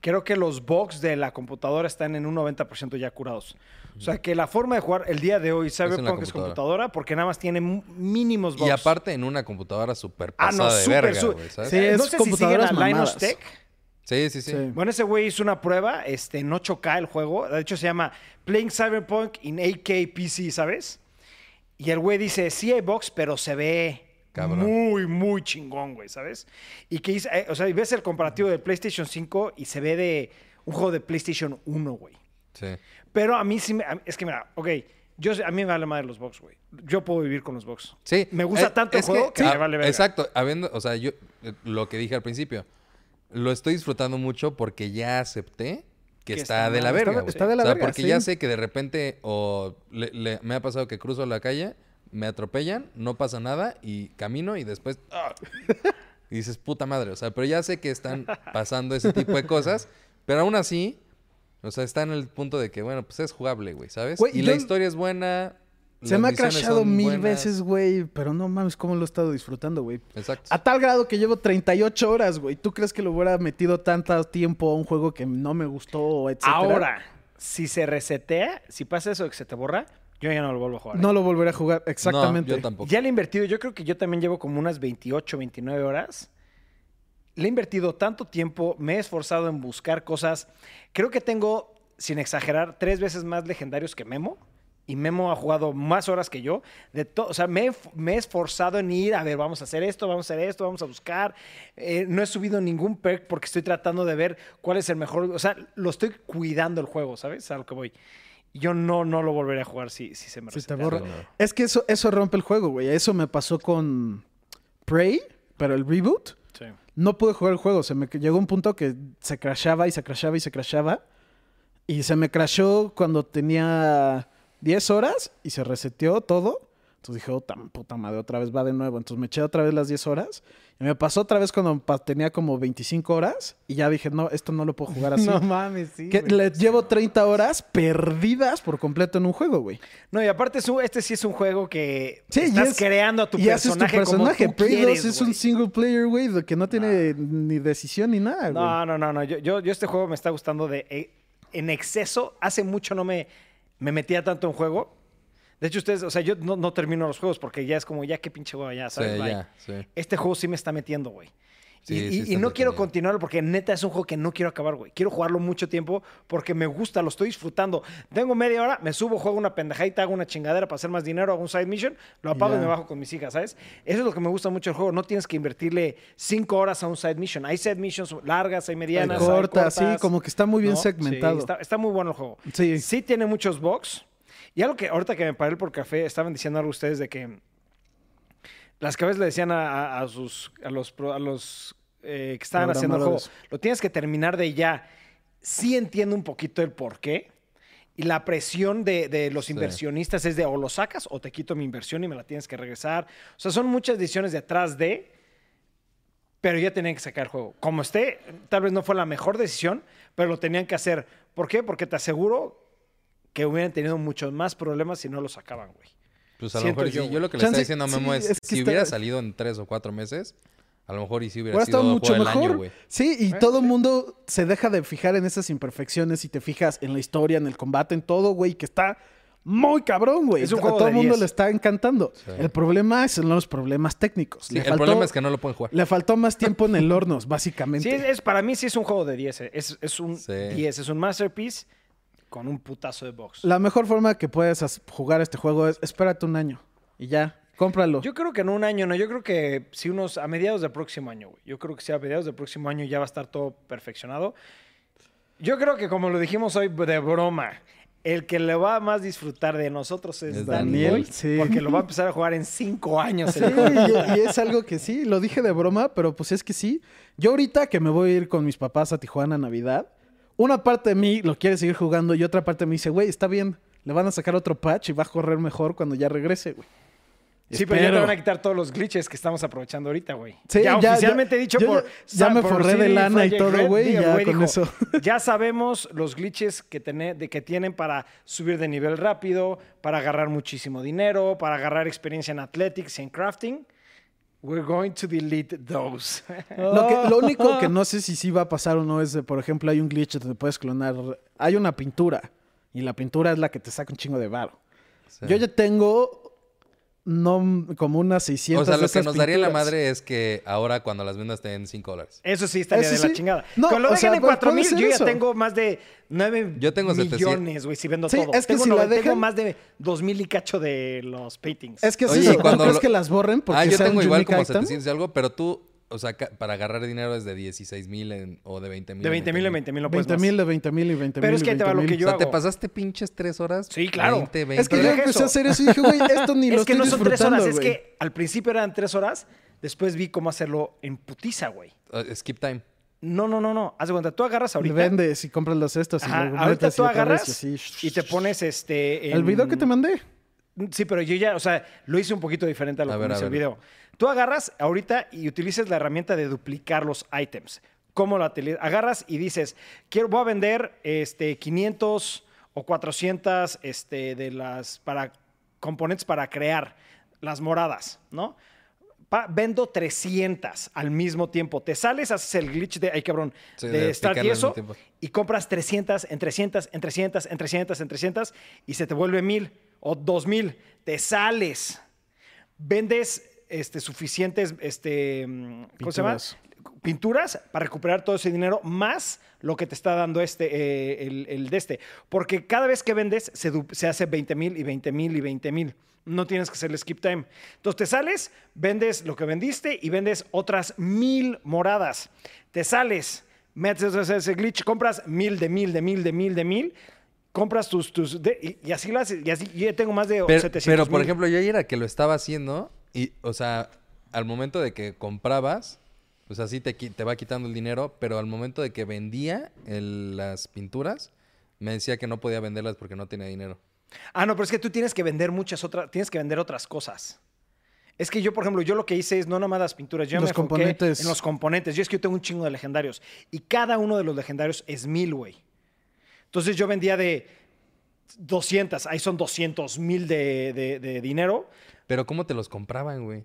[SPEAKER 1] creo que los bugs de la computadora están en un 90% ya curados. O sea, que la forma de jugar el día de hoy Cyberpunk es
[SPEAKER 2] computadora.
[SPEAKER 1] computadora porque nada más tiene mínimos bugs.
[SPEAKER 2] Y aparte en una computadora súper
[SPEAKER 1] ah,
[SPEAKER 2] pasada
[SPEAKER 1] no,
[SPEAKER 2] de
[SPEAKER 1] súper,
[SPEAKER 2] verga,
[SPEAKER 1] su-
[SPEAKER 2] ¿sabes?
[SPEAKER 3] Sí,
[SPEAKER 1] Eh,
[SPEAKER 3] es
[SPEAKER 1] no sé si siguen a Linus. Tech.
[SPEAKER 2] Sí, sí, sí.
[SPEAKER 3] Sí.
[SPEAKER 1] Bueno, ese güey hizo una prueba, este, no choca el juego. De hecho, se llama Playing Cyberpunk in 8K PC, ¿sabes? Y el güey dice, sí hay box, pero se ve
[SPEAKER 2] Cabrón.
[SPEAKER 1] muy, muy chingón, güey, ¿sabes? Y que, eh, o sea, y ves el comparativo de PlayStation 5 y se ve de un juego de PlayStation 1, güey.
[SPEAKER 2] Sí.
[SPEAKER 1] Pero a mí sí me... es que mira, ok, yo, a mí me vale madre los box, güey. Yo puedo vivir con los box.
[SPEAKER 2] Sí.
[SPEAKER 1] Me gusta
[SPEAKER 2] Eh,
[SPEAKER 1] tanto el juego que,
[SPEAKER 2] ah,
[SPEAKER 1] me vale verga.
[SPEAKER 2] Exacto. Habiendo, o sea, yo, eh, lo que dije al principio, lo estoy disfrutando mucho porque ya acepté que,
[SPEAKER 1] Que
[SPEAKER 2] está,
[SPEAKER 1] está
[SPEAKER 2] de la verga.
[SPEAKER 3] Está- está de la
[SPEAKER 2] O sea,
[SPEAKER 3] verga,
[SPEAKER 2] porque
[SPEAKER 3] sí.
[SPEAKER 2] ya sé que de repente o le- me ha pasado que cruzo la calle, me atropellan, no pasa nada y camino y después... ¡ah! y dices, puta madre. O sea, pero ya sé que están pasando ese tipo de cosas, pero aún así... O sea, está en el punto de que, bueno, pues es jugable, güey, ¿sabes?
[SPEAKER 3] Güey,
[SPEAKER 2] y
[SPEAKER 3] yo-
[SPEAKER 2] la historia es buena.
[SPEAKER 3] Se
[SPEAKER 2] las
[SPEAKER 3] me ha crashado mil
[SPEAKER 2] buenas.
[SPEAKER 3] veces, güey, pero no mames cómo lo he estado disfrutando, güey.
[SPEAKER 2] Exacto.
[SPEAKER 3] A tal grado que llevo 38 horas, güey. ¿Tú crees que lo hubiera metido tanto tiempo a un juego que no me gustó, etcétera?
[SPEAKER 1] Ahora, si se resetea, si pasa eso de que se te borra, yo ya no lo vuelvo a jugar. ¿eh?
[SPEAKER 3] No lo volveré a jugar, exactamente.
[SPEAKER 2] No, yo tampoco.
[SPEAKER 1] Ya le he invertido, yo creo que yo también llevo como unas 28, 29 horas. Le he invertido tanto tiempo, me he esforzado en buscar cosas. Creo que tengo, sin exagerar, tres veces más legendarios que Memo. Y Memo ha jugado más horas que yo. De o sea, me he, me he esforzado en ir, a ver, vamos a hacer esto, vamos a hacer esto, vamos a buscar. Eh, no he subido ningún perk porque estoy tratando de ver cuál es el mejor. O sea, lo estoy cuidando el juego, ¿sabes? A lo que voy. Yo no, no lo volveré a jugar si, si se me
[SPEAKER 3] Si te borra.
[SPEAKER 2] No.
[SPEAKER 3] Es que eso, eso rompe el juego, güey. Eso me pasó con Prey, pero el reboot.
[SPEAKER 1] Sí.
[SPEAKER 3] No pude jugar el juego. Se me llegó un punto que se crashaba y se crashaba y se crashaba. Y se me crashó cuando tenía 10 horas y se reseteó todo. Entonces dije, oh, tan puta madre, otra vez va de nuevo. Entonces me eché otra vez las 10 horas. Y me pasó otra vez cuando tenía como 25 horas. Y ya dije, no, esto no lo puedo jugar así.
[SPEAKER 4] No mames, sí.
[SPEAKER 3] que le llevo 30 horas perdidas por completo en un juego, güey.
[SPEAKER 1] No, y aparte este sí es un juego que
[SPEAKER 3] Sí,
[SPEAKER 1] estás
[SPEAKER 3] es-
[SPEAKER 1] creando a tu
[SPEAKER 3] y haces
[SPEAKER 1] personaje,
[SPEAKER 3] tu personaje.
[SPEAKER 1] como tú
[SPEAKER 3] Prey 2
[SPEAKER 1] quieres,
[SPEAKER 3] es un single player, güey, que no tiene ni decisión ni nada, güey.
[SPEAKER 1] No, no, no, no. Yo, yo, yo este juego me está gustando de eh, en exceso. Hace mucho no me, me metía tanto en juego. De hecho, ustedes, o sea, yo no, no termino los juegos porque ya es como, ya qué pinche juego, ya,
[SPEAKER 2] Sí,
[SPEAKER 1] ¿sabes? Bye.
[SPEAKER 2] ya, sí.
[SPEAKER 1] Este juego sí me está metiendo, güey.
[SPEAKER 2] Sí,
[SPEAKER 1] y
[SPEAKER 2] sí
[SPEAKER 1] y- y
[SPEAKER 2] está
[SPEAKER 1] no quiero continuarlo porque neta es un juego que no quiero acabar, güey. Quiero jugarlo mucho tiempo porque me gusta, lo estoy disfrutando. Tengo media hora, me subo, juego una pendejadita, hago una chingadera para hacer más dinero, hago un side mission, lo apago y, me bajo con mis hijas, ¿sabes? Eso es lo que me gusta mucho del juego. No tienes que invertirle cinco horas a un side mission. Hay side missions largas, hay medianas, hay
[SPEAKER 3] corta, sí,
[SPEAKER 1] cortas,
[SPEAKER 3] como que está muy bien
[SPEAKER 1] ¿no?
[SPEAKER 3] segmentado.
[SPEAKER 1] Sí, está, está muy bueno el juego.
[SPEAKER 3] Sí.
[SPEAKER 1] Sí tiene muchos bugs. Y algo que ahorita que me paré por café, estaban diciendo algo ustedes de que las cabezas le decían a, a- a sus, a los, a los eh, que estaban haciendo el juego. Lo tienes que terminar de ya. Sí entiendo un poquito el por qué. Y la presión de, de los
[SPEAKER 2] Sí.
[SPEAKER 1] inversionistas es de o lo sacas o te quito mi inversión y me la tienes que regresar. O sea, son muchas decisiones detrás de, pero ya tenían que sacar el juego. Como esté, tal vez no fue la mejor decisión, pero lo tenían que hacer. ¿Por qué? Porque te aseguro que hubieran tenido muchos más problemas si no lo sacaban, güey.
[SPEAKER 2] Pues a lo mejor
[SPEAKER 1] yo,
[SPEAKER 2] lo que le está diciendo a Memo
[SPEAKER 3] sí,
[SPEAKER 2] es,
[SPEAKER 3] es que
[SPEAKER 2] si
[SPEAKER 3] está-
[SPEAKER 2] hubiera salido en tres o cuatro meses, a lo mejor y si hubiera
[SPEAKER 3] Hubiera
[SPEAKER 2] sido
[SPEAKER 3] mucho mejor.
[SPEAKER 2] año, güey.
[SPEAKER 3] sí, y todo el mundo se deja de fijar en esas imperfecciones y te fijas en la historia, en el combate, en todo, güey, que está muy cabrón, güey.
[SPEAKER 1] Es un
[SPEAKER 3] A
[SPEAKER 1] juego
[SPEAKER 3] todo
[SPEAKER 1] de
[SPEAKER 3] el mundo
[SPEAKER 1] 10.
[SPEAKER 3] le está encantando.
[SPEAKER 2] Sí.
[SPEAKER 3] El problema son los problemas técnicos.
[SPEAKER 2] Sí,
[SPEAKER 3] le,
[SPEAKER 2] el
[SPEAKER 3] faltó,
[SPEAKER 2] problema es que no lo pueden jugar.
[SPEAKER 3] le faltó más tiempo en el horno, básicamente.
[SPEAKER 1] Sí, es, para mí sí es un juego de 10. eh. Es, es un
[SPEAKER 2] Sí.
[SPEAKER 1] 10, es un masterpiece con un putazo de box.
[SPEAKER 3] La mejor forma que puedes jugar este juego es espérate un año y ya, cómpralo.
[SPEAKER 1] Yo creo que en un año, no, yo creo que sí unos a mediados del próximo año, güey. Yo creo que sí a mediados del próximo año ya va a estar todo perfeccionado. Yo creo que como lo dijimos hoy de broma, el que le va a más disfrutar de nosotros es,
[SPEAKER 2] Es
[SPEAKER 1] Daniel,
[SPEAKER 3] Daniel, sí.
[SPEAKER 1] porque lo va a empezar a jugar en cinco años.
[SPEAKER 3] Sí, y, y es algo que sí, lo dije de broma, pero pues es que sí. Yo ahorita que me voy a ir con mis papás a Tijuana a Navidad, una parte de mí lo quiere seguir jugando y otra parte me dice, güey, está bien, le van a sacar otro patch y va a correr mejor cuando ya regrese, güey.
[SPEAKER 1] Sí, pero ya te van a quitar todos los glitches que estamos aprovechando ahorita, güey.
[SPEAKER 3] Sí,
[SPEAKER 1] ya,
[SPEAKER 3] ya-
[SPEAKER 1] oficialmente
[SPEAKER 3] ya-
[SPEAKER 1] dicho
[SPEAKER 3] yo
[SPEAKER 1] por...
[SPEAKER 3] ya- ya me
[SPEAKER 1] por
[SPEAKER 3] forré de lana y todo, güey, ya con
[SPEAKER 1] dijo,
[SPEAKER 3] eso.
[SPEAKER 1] Ya sabemos los glitches que, tené- de, que tienen para subir de nivel rápido, para agarrar muchísimo dinero, para agarrar experiencia en athletics y en crafting. We're going to delete those.
[SPEAKER 3] Lo, que- lo único que no sé si sí va a pasar o no es, por ejemplo, hay un glitch donde puedes clonar. Hay una pintura y la pintura es la que te saca un chingo de varo.
[SPEAKER 2] Sí.
[SPEAKER 3] Yo ya tengo no como unas 600
[SPEAKER 2] o sea,
[SPEAKER 3] de
[SPEAKER 2] lo que nos daría la madre es que ahora cuando las vendas den 5 dólares.
[SPEAKER 1] Eso sí estaría
[SPEAKER 3] Eso
[SPEAKER 1] de la
[SPEAKER 3] sí.
[SPEAKER 1] chingada.
[SPEAKER 3] No,
[SPEAKER 1] Con lo
[SPEAKER 3] o sea,
[SPEAKER 1] en
[SPEAKER 3] puede-
[SPEAKER 1] 4 mil, yo
[SPEAKER 3] ser
[SPEAKER 1] ya
[SPEAKER 3] eso.
[SPEAKER 1] tengo más de 9
[SPEAKER 2] Yo tengo 700.
[SPEAKER 1] millones, güey, si vendo
[SPEAKER 3] Sí,
[SPEAKER 1] todo.
[SPEAKER 3] es que
[SPEAKER 1] tengo,
[SPEAKER 3] si la
[SPEAKER 1] nove- tengo
[SPEAKER 3] dejan-
[SPEAKER 1] más de 2 mil y cacho de los paintings.
[SPEAKER 3] Es que es
[SPEAKER 2] Oye,
[SPEAKER 3] eso.
[SPEAKER 2] y cuando
[SPEAKER 3] ¿No crees
[SPEAKER 2] lo-
[SPEAKER 3] que las borren? Porque
[SPEAKER 2] Ah, yo tengo igual como
[SPEAKER 3] item?
[SPEAKER 2] 700 y algo, pero tú, o sea, para agarrar dinero es de 16 mil o de 20 mil.
[SPEAKER 1] de 20 mil en 20 mil no puedes
[SPEAKER 3] 20
[SPEAKER 1] más.
[SPEAKER 3] mil de 20 mil y 20 mil.
[SPEAKER 1] Pero es que ahí te va lo que
[SPEAKER 2] O
[SPEAKER 1] yo
[SPEAKER 2] sea, ¿te
[SPEAKER 1] hago.
[SPEAKER 2] pasaste pinches 3 horas?
[SPEAKER 1] Sí, claro.
[SPEAKER 2] 20, 20.
[SPEAKER 3] Es que yo empecé
[SPEAKER 1] eso.
[SPEAKER 3] a hacer eso y dije, güey, esto ni lo
[SPEAKER 1] es que no son 3
[SPEAKER 3] disfrutando,
[SPEAKER 1] horas, es
[SPEAKER 3] güey.
[SPEAKER 1] que al principio eran 3 horas, después vi cómo hacerlo en putiza, güey.
[SPEAKER 2] Uh, skip time.
[SPEAKER 1] No, no, no, no. Haz de cuenta, tú agarras ahorita.
[SPEAKER 3] Vendes y compras los estos y
[SPEAKER 1] Ajá,
[SPEAKER 3] luego
[SPEAKER 1] ahorita
[SPEAKER 3] y
[SPEAKER 1] tú agarras
[SPEAKER 3] y así.
[SPEAKER 1] y te pones este.
[SPEAKER 3] El
[SPEAKER 1] en-
[SPEAKER 3] video que te mandé.
[SPEAKER 1] Sí, pero yo ya, o sea, lo hice un poquito diferente a lo
[SPEAKER 2] A
[SPEAKER 1] que
[SPEAKER 2] ver,
[SPEAKER 1] hizo el video. Tú agarras ahorita y utilizas la herramienta de duplicar los items. ¿Cómo la Agarras y dices, quiero, voy a vender este, 500 o 400 este, de las para, componentes para crear las moradas, ¿no? Pa- vendo 300 al mismo tiempo. Te sales, haces el glitch de, ay cabrón,
[SPEAKER 2] Sí,
[SPEAKER 1] de,
[SPEAKER 2] de
[SPEAKER 1] start y
[SPEAKER 2] picarle al
[SPEAKER 1] eso,
[SPEAKER 2] mismo tiempo.
[SPEAKER 1] y compras 300, en 300, en 300, en 300, en 300, y se te vuelve 1000 o 2000. Te sales. Vendes este, suficientes, este, mm, ¿cómo se llama?
[SPEAKER 3] Pinturas.
[SPEAKER 1] Pinturas para recuperar todo ese dinero, más lo que te está dando este, eh, el, el de este. Porque cada vez que vendes, se, se hace 20 mil y 20 mil y 20 mil. No tienes que hacerle skip time. Entonces te sales, vendes lo que vendiste y vendes otras mil moradas. Te sales, metes ese ese glitch, compras mil de mil, de mil, de mil, de mil. Compras tus... tus de- y, y así lo haces. Y así, yo ya tengo más de
[SPEAKER 2] Pero,
[SPEAKER 1] 700
[SPEAKER 2] pero, por
[SPEAKER 1] mil.
[SPEAKER 2] ejemplo, yo ayer era que lo estaba haciendo y, o sea, al momento de que comprabas, pues así te, te va quitando el dinero, pero al momento de que vendía el- las pinturas, me decía que no podía venderlas porque no tenía dinero.
[SPEAKER 1] Ah, no, pero es que tú tienes que vender muchas otras, tienes que vender otras cosas. Es que yo, por ejemplo, yo lo que hice es no nomás las pinturas, yo
[SPEAKER 3] Los
[SPEAKER 1] me
[SPEAKER 3] componentes.
[SPEAKER 1] en los componentes. Yo es que yo tengo un chingo de legendarios y cada uno de los legendarios es mil, güey. Entonces yo vendía de 200, ahí son 200 mil de, de- de dinero.
[SPEAKER 2] Pero ¿cómo te los compraban, güey?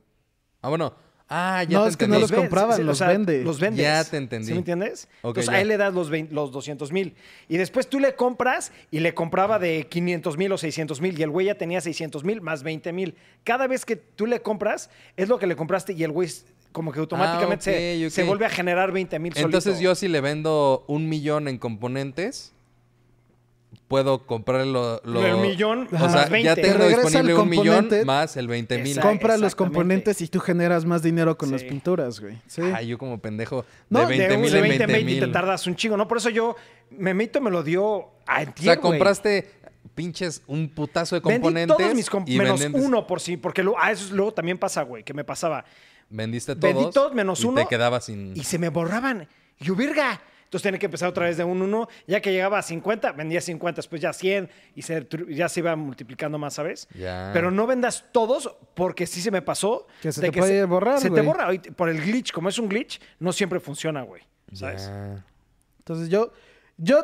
[SPEAKER 2] Ah, bueno. Ah, ya
[SPEAKER 3] No,
[SPEAKER 2] te
[SPEAKER 3] es que no los
[SPEAKER 1] ven-
[SPEAKER 3] compraban,
[SPEAKER 1] sí, o
[SPEAKER 3] los
[SPEAKER 1] sea,
[SPEAKER 3] vende.
[SPEAKER 1] Los vendes.
[SPEAKER 2] Ya te entendí.
[SPEAKER 1] ¿Sí me entiendes? Entonces
[SPEAKER 2] ya.
[SPEAKER 1] a él le das los, 20 los 200 mil. Y después tú le compras y le compraba de 500 mil o 600 mil. Y el güey ya tenía 600 mil más 20 mil. Cada vez que tú le compras, es lo que le compraste y el güey como que automáticamente se,
[SPEAKER 2] Ah, ok,
[SPEAKER 1] se
[SPEAKER 2] ok.
[SPEAKER 1] vuelve a generar 20 mil
[SPEAKER 2] Entonces yo si le vendo un millón en componentes, puedo comprar lo, lo-
[SPEAKER 1] El millón
[SPEAKER 2] O sea,
[SPEAKER 1] 20.
[SPEAKER 2] ya
[SPEAKER 1] Te
[SPEAKER 2] tengo disponible
[SPEAKER 3] el
[SPEAKER 2] un millón
[SPEAKER 3] componente.
[SPEAKER 2] más el 20 mil.
[SPEAKER 3] Compras los componentes y tú generas más dinero con las pinturas, güey. Sí.
[SPEAKER 2] Ay, yo como pendejo.
[SPEAKER 3] No,
[SPEAKER 2] de
[SPEAKER 3] de
[SPEAKER 2] 20
[SPEAKER 1] de,
[SPEAKER 2] mil
[SPEAKER 1] de
[SPEAKER 2] en
[SPEAKER 1] 20 en
[SPEAKER 2] 20
[SPEAKER 1] 20 y te
[SPEAKER 2] mil.
[SPEAKER 1] tardas un chingo, ¿no? Por eso yo, Memito me lo dio a
[SPEAKER 2] O sea, compraste pinches un putazo de
[SPEAKER 1] Vendí
[SPEAKER 2] componentes.
[SPEAKER 1] todos mis comp-
[SPEAKER 2] y
[SPEAKER 1] menos uno por sí, porque lo- ah, eso es- luego también pasa, güey, que me pasaba.
[SPEAKER 2] Vendiste todos.
[SPEAKER 1] Vendí todos menos
[SPEAKER 2] y
[SPEAKER 1] uno.
[SPEAKER 2] te quedabas sin.
[SPEAKER 1] Y se me borraban. Y yo, virga. Entonces tenía que empezar otra vez de un uno. Ya que llegaba a 50, vendía 50, después ya 100 y se, ya se iba multiplicando más, ¿sabes?
[SPEAKER 2] Ya.
[SPEAKER 1] Pero no vendas todos porque sí se me pasó.
[SPEAKER 3] Que se
[SPEAKER 1] de
[SPEAKER 3] te puede borrar,
[SPEAKER 1] Se te borra. Por el glitch. Como es un glitch, no siempre funciona, güey. ¿Sabes?
[SPEAKER 2] Ya.
[SPEAKER 3] Entonces yo, yo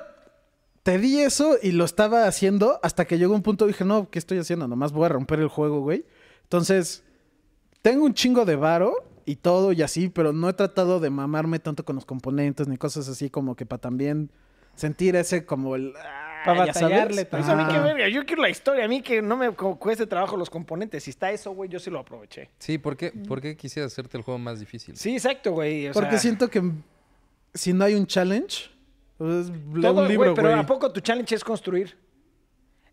[SPEAKER 3] te di eso y lo estaba haciendo hasta que llegó un punto y dije, no, ¿qué estoy haciendo? Nomás voy a romper el juego, güey. Entonces, tengo un chingo de varo y todo y así, pero no he tratado de mamarme tanto con los componentes ni cosas así como que para también sentir ese como el... ah,
[SPEAKER 4] Pa'
[SPEAKER 3] ya
[SPEAKER 4] batallarle.
[SPEAKER 1] Pues a mí que verga, yo quiero la historia, a mí que no me cu- cueste trabajo los componentes. Si está eso, güey, yo sí lo aproveché.
[SPEAKER 2] Sí, ¿por qué, ¿por qué quisieras hacerte el juego más difícil?
[SPEAKER 1] Sí, exacto, güey. o
[SPEAKER 3] Porque
[SPEAKER 1] sea,
[SPEAKER 3] siento que si no hay un challenge, pues
[SPEAKER 1] todo,
[SPEAKER 3] un libro,
[SPEAKER 1] güey, pero. ¿a poco tu challenge es construir?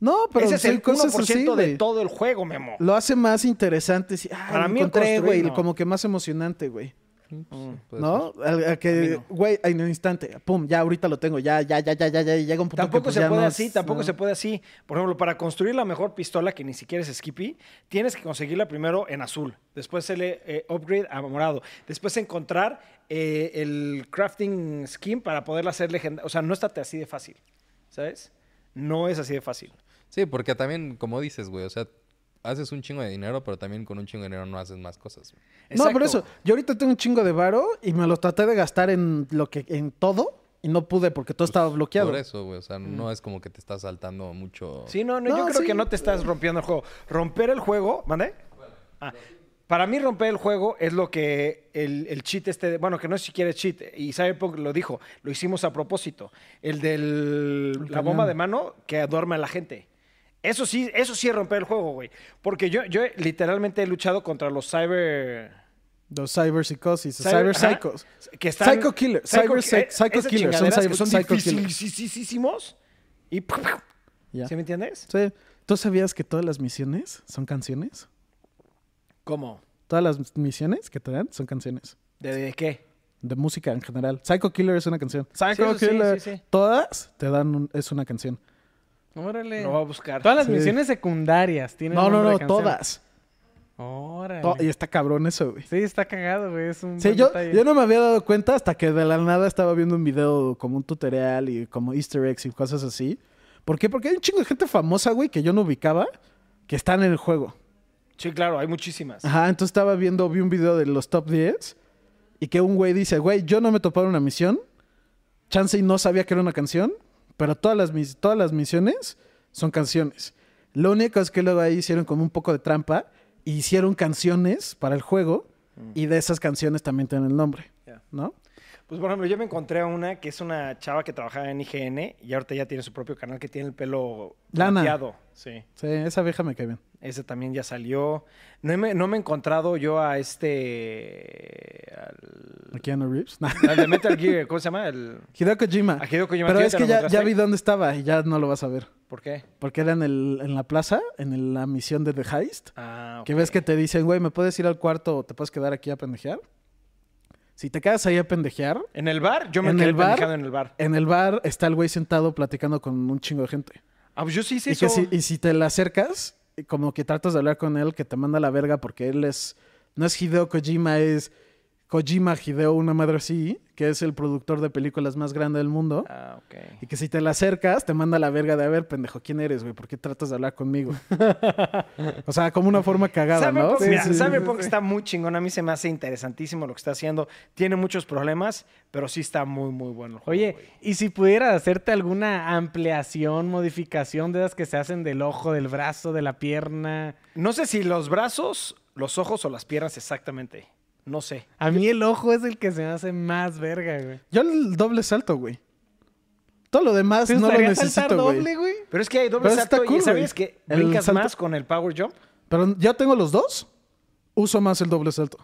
[SPEAKER 3] No, pero
[SPEAKER 1] Ese es el
[SPEAKER 3] cosas
[SPEAKER 1] 1%
[SPEAKER 3] así,
[SPEAKER 1] de todo el juego, Memo.
[SPEAKER 3] Lo hace más interesante. Sí, ah,
[SPEAKER 1] Para mí el
[SPEAKER 3] encontré,
[SPEAKER 1] construir,
[SPEAKER 3] güey,
[SPEAKER 1] no.
[SPEAKER 3] como que más emocionante, güey.
[SPEAKER 2] Sí, puede ser.
[SPEAKER 3] ¿No?
[SPEAKER 1] A
[SPEAKER 3] que,
[SPEAKER 1] no.
[SPEAKER 3] güey, en un instante, pum, ya ahorita lo tengo, ya, ya, ya, ya, ya, ya, llega un punto
[SPEAKER 1] Tampoco
[SPEAKER 3] que, pues,
[SPEAKER 1] se
[SPEAKER 3] ya
[SPEAKER 1] puede
[SPEAKER 3] no
[SPEAKER 1] así,
[SPEAKER 3] es-
[SPEAKER 1] tampoco
[SPEAKER 3] no.
[SPEAKER 1] se puede así. Por ejemplo, para construir la mejor pistola, que ni siquiera es Skippy, tienes que conseguirla primero en azul. Después se le eh, upgrade a morado. Después encontrar eh, el crafting scheme para poderla hacer legendaria. O sea, no está así de fácil, ¿sabes? No es así de fácil.
[SPEAKER 2] Sí, porque también, como dices, güey, o sea, haces un chingo de dinero, pero también con un chingo de dinero no haces más cosas.
[SPEAKER 3] No, por eso, yo ahorita tengo un chingo de varo y me lo traté de gastar en lo que, en todo y no pude porque todo estaba bloqueado.
[SPEAKER 2] Por eso, güey, o sea, no es como que te estás saltando mucho.
[SPEAKER 1] Sí, no, no,
[SPEAKER 3] No,
[SPEAKER 1] yo creo
[SPEAKER 3] sí.
[SPEAKER 1] que no te estás rompiendo el juego. Romper el juego, ¿mande? Ah, para mí romper el juego es lo que el, el cheat este, de- bueno, que no es siquiera cheat, y Cyberpunk lo dijo, lo hicimos a propósito. El de la bomba de mano que duerme a la gente. Eso sí, eso sí es romper el juego, güey. Porque yo, yo literalmente he luchado contra los cyber...
[SPEAKER 3] Los cyber psicosis, cyber,
[SPEAKER 1] ajá,
[SPEAKER 3] psychos.
[SPEAKER 1] Que están,
[SPEAKER 3] Psycho killer, cyber psy- psycho
[SPEAKER 1] esas
[SPEAKER 3] killers, son cyber-
[SPEAKER 1] son
[SPEAKER 3] psycho killers.
[SPEAKER 1] Y...
[SPEAKER 3] Ya.
[SPEAKER 1] ¿Sí me entiendes?
[SPEAKER 3] Sí. ¿Tú sabías que todas las misiones son canciones?
[SPEAKER 1] ¿Cómo?
[SPEAKER 3] Todas las misiones que te dan son canciones.
[SPEAKER 1] ¿De, de qué?
[SPEAKER 3] De música en general. Psycho Killer es una canción. Psycho
[SPEAKER 1] sí,
[SPEAKER 3] Killer.
[SPEAKER 1] sí, sí.
[SPEAKER 3] Todas te dan un- es una canción.
[SPEAKER 4] Órale.
[SPEAKER 1] Lo voy a buscar.
[SPEAKER 4] Todas las
[SPEAKER 3] Sí.
[SPEAKER 4] misiones secundarias tienen
[SPEAKER 3] No, no, no, todas.
[SPEAKER 4] Órale.
[SPEAKER 3] To- y está cabrón eso, güey.
[SPEAKER 4] Sí, está cagado, güey. Es un
[SPEAKER 3] Sí, yo,
[SPEAKER 4] detalle.
[SPEAKER 3] yo no me había dado cuenta hasta que de la nada estaba viendo un video como un tutorial y como easter eggs y cosas así. ¿Por qué? Porque hay un chingo de gente famosa, güey, que yo no ubicaba, que están en el juego.
[SPEAKER 1] Sí, claro, hay muchísimas.
[SPEAKER 3] Ajá, entonces estaba viendo, vi un video de los top 10 y que un güey dice, güey, yo no me toparon una misión, Chance y no sabía que era una canción, pero todas las, mis- todas las misiones son canciones. Lo único es que luego ahí hicieron como un poco de trampa y hicieron canciones para el juego y de esas canciones también tienen el nombre. ¿no?
[SPEAKER 1] Pues, por ejemplo, yo me encontré a una que es una chava que trabajaba en IGN y ahorita ya tiene su propio canal que tiene el pelo
[SPEAKER 3] Lana.
[SPEAKER 1] plateado. Sí,
[SPEAKER 3] Sí, esa vieja me cae bien.
[SPEAKER 1] Ese también ya salió. No me, no me he encontrado yo a este... Al,
[SPEAKER 3] ¿A Keanu Reeves? Nah.
[SPEAKER 1] al de Metal Gear, ¿cómo se llama? El,
[SPEAKER 3] Hideo Kojima.
[SPEAKER 1] a Hideo Kojima.
[SPEAKER 3] Pero
[SPEAKER 1] ¿Sí
[SPEAKER 3] es que ya, ya vi dónde estaba y ya no lo vas a ver.
[SPEAKER 1] ¿Por qué?
[SPEAKER 3] Porque era en, el, en la plaza, en el- la misión de The Heist.
[SPEAKER 1] Ah,
[SPEAKER 3] Que ves que te dicen, güey, ¿me puedes ir al cuarto o te puedes quedar aquí a pendejear? Si te quedas ahí a pendejear,
[SPEAKER 1] ¿En el bar? Yo me
[SPEAKER 3] ¿En
[SPEAKER 1] quedé pendejado en el bar.
[SPEAKER 3] en el bar está el güey sentado platicando con un chingo de gente.
[SPEAKER 1] Ah, pues yo sí hice
[SPEAKER 3] y,
[SPEAKER 1] eso.
[SPEAKER 3] que si, y si te le acercas, como que tratas de hablar con él, que te manda la verga porque él es... No es Hideo Kojima, es Kojima Hideo, una madre así, que es el productor de películas más grande del mundo.
[SPEAKER 1] Ah, ok.
[SPEAKER 3] Y que si te la acercas, te manda a la verga de, a ver, pendejo, ¿quién eres, güey? ¿Por qué tratas de hablar conmigo? o sea, como una forma cagada, ¿no?
[SPEAKER 1] Mira,
[SPEAKER 3] Sí, sí,
[SPEAKER 1] Cyberpunk
[SPEAKER 3] sí,
[SPEAKER 1] está muy chingón. A mí se me hace interesantísimo lo que está haciendo. Tiene muchos problemas, pero sí está muy, muy bueno. el juego,
[SPEAKER 4] Oye,
[SPEAKER 1] güey.
[SPEAKER 4] y si pudieras hacerte alguna ampliación, modificación de esas que se hacen del ojo, del brazo, de la pierna.
[SPEAKER 1] No sé si los brazos, los ojos o las piernas exactamente. No sé.
[SPEAKER 4] A mí el ojo es el que se me hace más verga, güey.
[SPEAKER 3] Yo el doble salto, güey. Todo lo demás
[SPEAKER 4] ¿Te
[SPEAKER 3] no lo necesito, güey.
[SPEAKER 4] doble, güey?
[SPEAKER 1] Pero es que hay doble
[SPEAKER 3] Pero
[SPEAKER 1] salto y ¿sabes
[SPEAKER 3] güey.
[SPEAKER 1] que
[SPEAKER 3] El
[SPEAKER 1] brincas
[SPEAKER 3] salto-
[SPEAKER 1] más con el power jump?
[SPEAKER 3] Pero yo tengo los dos, uso más el doble salto.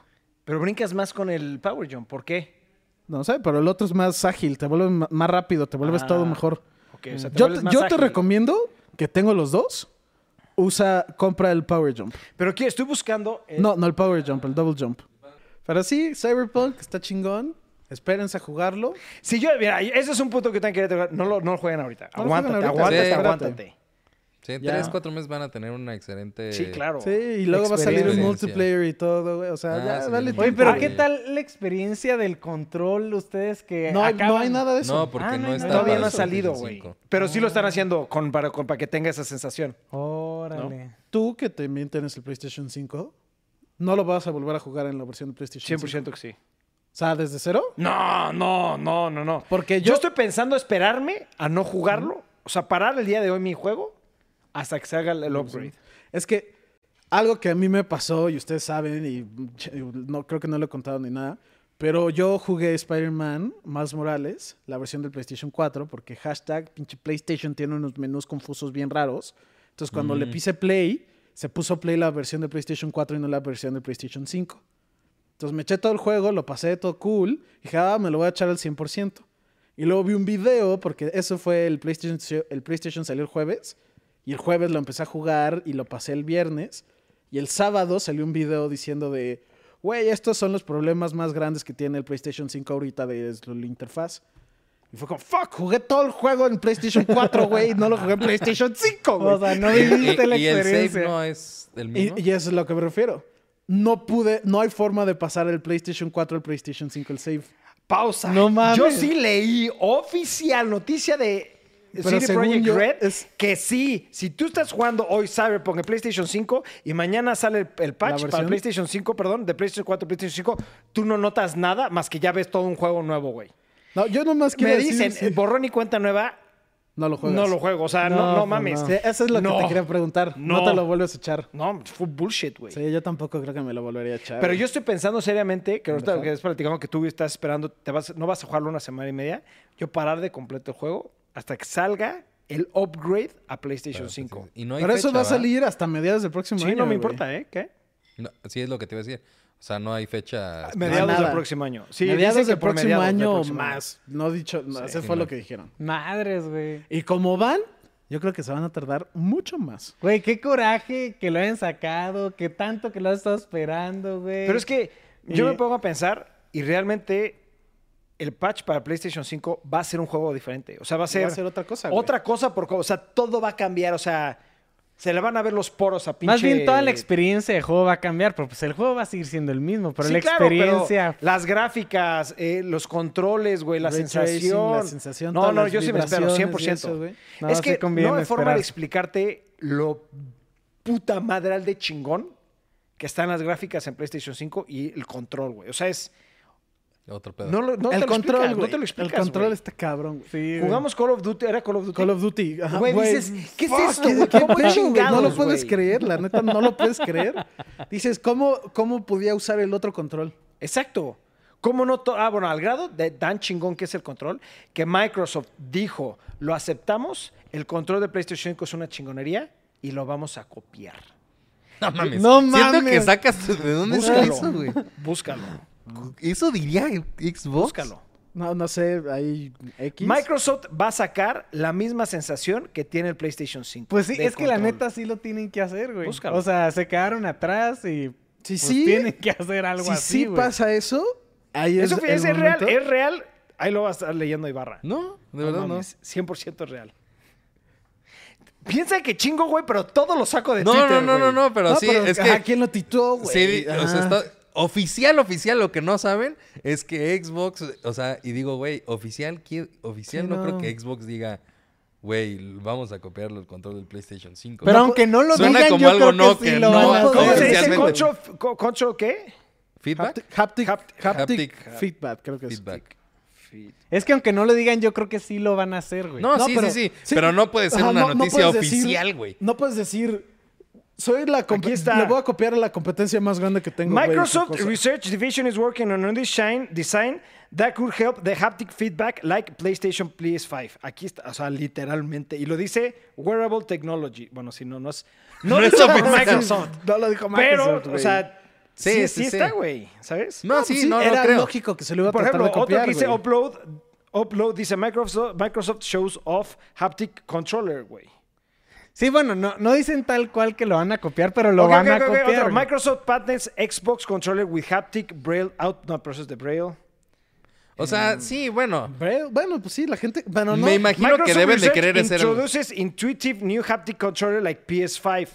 [SPEAKER 1] Pero brincas más con el power jump. ¿Por qué?
[SPEAKER 3] No sé, pero el otro es más ágil, te vuelves más rápido, te vuelves
[SPEAKER 1] Ah,
[SPEAKER 3] todo mejor.
[SPEAKER 1] Ok, o sea, te
[SPEAKER 3] Yo, te-
[SPEAKER 1] más
[SPEAKER 3] yo te
[SPEAKER 1] ágil.
[SPEAKER 3] recomiendo que tengo los dos, usa, compra el power jump.
[SPEAKER 1] Pero que estoy buscando... eh,
[SPEAKER 3] No, no el power jump, el double jump. Pero sí, Cyberpunk está chingón. Espérense a jugarlo.
[SPEAKER 1] Si yo, mira, ese es un punto que también quería tocar. No lo, no lo jueguen ahorita.
[SPEAKER 3] No
[SPEAKER 1] aguántate,
[SPEAKER 3] ahorita.
[SPEAKER 1] aguántate,
[SPEAKER 2] Sí,
[SPEAKER 1] aguántate.
[SPEAKER 2] Sí, en tres, cuatro meses van a tener una excelente...
[SPEAKER 1] Sí, claro.
[SPEAKER 3] Sí, y luego va a salir un
[SPEAKER 2] Experiencia.
[SPEAKER 3] multiplayer y todo, güey. O sea,
[SPEAKER 2] Ah,
[SPEAKER 3] ya,
[SPEAKER 2] sí,
[SPEAKER 3] dale
[SPEAKER 4] Oye, pero. ¿qué tal la experiencia del control ustedes que
[SPEAKER 3] No, hay- no hay nada de eso.
[SPEAKER 2] No, porque
[SPEAKER 4] Ah,
[SPEAKER 2] no,
[SPEAKER 4] no
[SPEAKER 2] está
[SPEAKER 4] nada.
[SPEAKER 1] Todavía
[SPEAKER 2] para
[SPEAKER 1] no ha
[SPEAKER 2] el
[SPEAKER 1] salido, güey.
[SPEAKER 2] 5.
[SPEAKER 1] Pero sí lo están haciendo con, para, con- para que tenga esa sensación.
[SPEAKER 4] Órale.
[SPEAKER 3] Tú que también tienes el PlayStation 5, ¿no lo vas a volver a jugar en la versión de PlayStation 5?
[SPEAKER 1] 100% que sí.
[SPEAKER 3] O sea, ¿desde cero?
[SPEAKER 1] No, no, no, no, no.
[SPEAKER 3] Porque
[SPEAKER 1] Yo
[SPEAKER 3] yo...
[SPEAKER 1] estoy pensando esperarme a no jugarlo. O sea, parar el día de hoy mi juego hasta que se haga el upgrade.
[SPEAKER 3] Es que algo que a mí me pasó, y ustedes saben, y no creo que no lo he contado ni nada, pero yo jugué Spider-Man Miles Morales, la versión del PlayStation 4, porque hashtag pinche PlayStation tiene unos menús confusos bien raros. Entonces cuando le pise Play, se puso Play la versión de PlayStation 4 y no la versión de PlayStation 5. Entonces me eché todo el juego, lo pasé todo cool, y dije, ah, me lo voy a echar al 100%. Y luego vi un video, porque eso fue el PlayStation, el PlayStation salió el jueves, y el jueves lo empecé a jugar y lo pasé el viernes. Y el sábado salió un video diciendo de, güey, estos son los problemas más grandes que tiene el PlayStation 5 ahorita de la interfaz. Y fue como, fuck, jugué todo el juego en PlayStation 4, güey, y no lo jugué en PlayStation 5, güey.
[SPEAKER 4] O sea, no viviste la
[SPEAKER 2] y el
[SPEAKER 4] experiencia.
[SPEAKER 2] save no es el mismo.
[SPEAKER 3] y eso es a lo que me refiero. No pude, no hay forma de pasar el PlayStation 4 al PlayStation 5 el save.
[SPEAKER 1] Pausa.
[SPEAKER 4] No mames.
[SPEAKER 1] Yo sí leí oficial noticia de
[SPEAKER 3] Pero
[SPEAKER 1] CD Projekt Red
[SPEAKER 3] es-
[SPEAKER 1] que sí, si tú estás jugando hoy Cyberpunk en PlayStation 5 y mañana sale el, el patch
[SPEAKER 3] versión?
[SPEAKER 1] para PlayStation 5, perdón, de PlayStation 4 a PlayStation 5, tú no notas nada más que ya ves todo un juego nuevo, güey.
[SPEAKER 3] No, yo nomás quiero
[SPEAKER 1] Me
[SPEAKER 3] decir,
[SPEAKER 1] dicen,
[SPEAKER 3] sí,
[SPEAKER 1] eh, borrón y cuenta nueva,
[SPEAKER 3] no lo juegas.
[SPEAKER 1] no lo juego. O sea, no,
[SPEAKER 4] No,
[SPEAKER 1] no mames.
[SPEAKER 4] no.
[SPEAKER 3] Sí, eso es lo
[SPEAKER 1] No.
[SPEAKER 3] que te quería preguntar. No.
[SPEAKER 1] No.
[SPEAKER 3] te lo vuelves a echar.
[SPEAKER 1] No, fue bullshit, güey.
[SPEAKER 3] Sí, yo tampoco creo que me lo volvería a echar.
[SPEAKER 1] Pero
[SPEAKER 3] güey.
[SPEAKER 1] yo estoy pensando seriamente, que ahorita que es platicando que tú estás esperando, te vas, no vas a jugarlo una semana y media, yo parar de completo el juego hasta que salga el upgrade a PlayStation 5.
[SPEAKER 2] Y no hay
[SPEAKER 3] Pero eso va a salir hasta mediados del próximo
[SPEAKER 1] Sí,
[SPEAKER 3] año.
[SPEAKER 1] no me
[SPEAKER 3] güey.
[SPEAKER 1] importa, ¿eh? ¿Qué?
[SPEAKER 2] No, sí, es lo que te iba a decir. O sea, no hay fecha.
[SPEAKER 1] Mediados
[SPEAKER 3] nada.
[SPEAKER 1] del próximo año. Sí,
[SPEAKER 3] mediados del
[SPEAKER 1] por
[SPEAKER 3] próximo
[SPEAKER 1] mediados del
[SPEAKER 3] año
[SPEAKER 1] próximo año.
[SPEAKER 3] más. No dicho, no,
[SPEAKER 2] Sí,
[SPEAKER 3] ese
[SPEAKER 2] sí,
[SPEAKER 3] fue
[SPEAKER 2] no.
[SPEAKER 3] lo que dijeron.
[SPEAKER 4] Madres, güey.
[SPEAKER 3] Y como van, yo creo que se van a tardar mucho más.
[SPEAKER 4] Güey, qué coraje que lo hayan sacado, que tanto que lo has estado esperando, güey.
[SPEAKER 1] Pero es que yo
[SPEAKER 3] Y-
[SPEAKER 1] me pongo a pensar y realmente el patch para PlayStation 5 va a ser un juego diferente. O sea, va a ser,
[SPEAKER 3] Va a ser otra cosa, güey.
[SPEAKER 1] otra cosa porque, o sea, todo va a cambiar. O sea, se le van a ver los poros a pinche...
[SPEAKER 4] Más bien toda la experiencia de juego va a cambiar, pero pues el juego va a seguir siendo el mismo, pero
[SPEAKER 1] Sí,
[SPEAKER 4] la
[SPEAKER 1] claro, pero
[SPEAKER 4] experiencia...
[SPEAKER 1] las gráficas, eh, los controles, güey, la
[SPEAKER 3] Ray tracing,
[SPEAKER 1] sensación.
[SPEAKER 3] la sensación,
[SPEAKER 1] no, no, yo sí me espero,
[SPEAKER 3] vibraciones y
[SPEAKER 1] 100%.
[SPEAKER 3] eso, güey.
[SPEAKER 4] No,
[SPEAKER 1] es que no hay forma de explicarte lo puta madral de chingón que están las gráficas en PlayStation 5 y el control, güey. O sea, es...
[SPEAKER 2] Otro pedo.
[SPEAKER 1] No, lo- no
[SPEAKER 3] el
[SPEAKER 1] te lo
[SPEAKER 3] control,
[SPEAKER 1] explicas,
[SPEAKER 3] güey.
[SPEAKER 1] no te lo
[SPEAKER 3] El
[SPEAKER 1] explicas,
[SPEAKER 3] control
[SPEAKER 1] güey.
[SPEAKER 3] está cabrón, güey.
[SPEAKER 4] Sí, güey.
[SPEAKER 1] Jugamos Call of Duty, ¿era Call of Duty?
[SPEAKER 3] Call of Duty. Ajá,
[SPEAKER 1] Güey, dices, ¿qué es
[SPEAKER 3] Fuck,
[SPEAKER 1] esto,
[SPEAKER 3] ¿qué-
[SPEAKER 1] güey?
[SPEAKER 3] qué
[SPEAKER 1] ¿Cómo
[SPEAKER 3] pedo, güey? No lo
[SPEAKER 1] chingados,
[SPEAKER 3] puedes
[SPEAKER 1] güey?
[SPEAKER 3] creer, la neta, no lo puedes creer. Dices, ¿cómo, ¿cómo podía usar el otro control?
[SPEAKER 1] Exacto. ¿Cómo no? to- ah, bueno, al grado de tan chingón que es el control, que Microsoft dijo, lo aceptamos, el control de PlayStation 5 es una chingonería y lo vamos a copiar.
[SPEAKER 2] No mames.
[SPEAKER 4] No
[SPEAKER 2] Siento
[SPEAKER 4] mames.
[SPEAKER 2] que sacas. ¿De dónde es
[SPEAKER 1] Búscalo.
[SPEAKER 2] eso, güey?
[SPEAKER 1] Búscalo,
[SPEAKER 2] ¿Eso diría Xbox?
[SPEAKER 1] búscalo.
[SPEAKER 3] No, no sé, X.
[SPEAKER 1] Microsoft va a sacar la misma sensación que tiene el PlayStation 5.
[SPEAKER 4] Pues sí, es que la neta sí lo tienen que hacer, güey.
[SPEAKER 1] Búscalo.
[SPEAKER 4] O sea, se quedaron atrás y
[SPEAKER 3] Si
[SPEAKER 4] pues,
[SPEAKER 3] sí,
[SPEAKER 4] tienen que hacer algo
[SPEAKER 3] si
[SPEAKER 4] así,
[SPEAKER 3] sí
[SPEAKER 4] güey.
[SPEAKER 3] pasa eso, ahí es
[SPEAKER 1] Eso
[SPEAKER 3] el
[SPEAKER 1] es real, es real. Ahí lo vas a estar leyendo Ibarra.
[SPEAKER 2] No, de verdad no.
[SPEAKER 1] mames, 100% real. Piensa que chingo, güey, pero todo lo saco de
[SPEAKER 2] No,
[SPEAKER 1] Twitter,
[SPEAKER 2] no, no, no,
[SPEAKER 1] güey.
[SPEAKER 2] no, pero
[SPEAKER 3] No,
[SPEAKER 2] sí,
[SPEAKER 3] pero,
[SPEAKER 2] es
[SPEAKER 3] ajá,
[SPEAKER 2] que.
[SPEAKER 3] ¿quién lo tituló, güey?
[SPEAKER 2] Sí, o sea, está- oficial, oficial, lo que no saben es que Xbox, o sea, y digo, güey, oficial, oficial
[SPEAKER 3] Sí,
[SPEAKER 2] no, creo que Xbox diga, güey, vamos a copiarle el control del PlayStation 5.
[SPEAKER 4] Pero
[SPEAKER 3] No,
[SPEAKER 4] aunque no lo
[SPEAKER 2] suena
[SPEAKER 4] digan,
[SPEAKER 2] como
[SPEAKER 4] yo
[SPEAKER 2] algo
[SPEAKER 4] creo
[SPEAKER 2] no
[SPEAKER 4] que sí
[SPEAKER 2] que
[SPEAKER 4] lo
[SPEAKER 2] no
[SPEAKER 4] van a
[SPEAKER 1] ¿Cómo se dice?
[SPEAKER 2] Oficialmente.
[SPEAKER 1] ¿Control, co- control qué?
[SPEAKER 2] ¿Feedback?
[SPEAKER 3] Haptic, haptic,
[SPEAKER 1] Hapt-
[SPEAKER 3] haptic
[SPEAKER 2] haptic-
[SPEAKER 3] feedback, creo que es.
[SPEAKER 2] Feedback.
[SPEAKER 4] Es que aunque no lo digan, yo creo que sí lo van a hacer, güey.
[SPEAKER 2] No,
[SPEAKER 3] No,
[SPEAKER 2] sí,
[SPEAKER 3] pero-
[SPEAKER 2] sí, sí,
[SPEAKER 3] sí.
[SPEAKER 2] Pero no puede ser
[SPEAKER 3] Ajá,
[SPEAKER 2] una
[SPEAKER 3] no- no
[SPEAKER 2] noticia
[SPEAKER 3] decir-
[SPEAKER 2] oficial, güey.
[SPEAKER 3] No puedes decir, soy la
[SPEAKER 1] Aquí está.
[SPEAKER 3] le voy a copiar a la competencia más grande que tengo.
[SPEAKER 1] Microsoft. Research Division is working on a design, design that could help the haptic feedback like PlayStation PS5. Aquí está, o sea, literalmente. Y lo dice Wearable Technology. Bueno, si no, no es. No,
[SPEAKER 2] No
[SPEAKER 1] lo
[SPEAKER 2] es
[SPEAKER 1] dijo. Microsoft.
[SPEAKER 3] No lo dijo
[SPEAKER 1] Pero, o sea,
[SPEAKER 2] Sí,
[SPEAKER 1] sí,
[SPEAKER 2] sí,
[SPEAKER 1] sí
[SPEAKER 2] sí.
[SPEAKER 1] está, güey. ¿Sabes?
[SPEAKER 2] No, sí, no, no
[SPEAKER 3] era
[SPEAKER 2] creo.
[SPEAKER 3] lógico que se lo iba a
[SPEAKER 1] Por
[SPEAKER 3] tratar
[SPEAKER 1] ejemplo,
[SPEAKER 3] de copiar,
[SPEAKER 1] otro dice
[SPEAKER 3] güey.
[SPEAKER 1] upload. Upload dice Microsoft, Microsoft shows off haptic controller, güey.
[SPEAKER 4] Sí, bueno, no, no dicen tal cual que lo van a copiar, pero lo van a copiar.
[SPEAKER 1] Microsoft patents Xbox controller with haptic braille out. No, pero eso es de braille.
[SPEAKER 2] O sea, sí, bueno.
[SPEAKER 3] Braille, bueno, pues sí, la gente. Bueno, no.
[SPEAKER 2] Me imagino que deben de querer hacer...
[SPEAKER 1] Introduces Intuitive New Haptic Controller like PS5,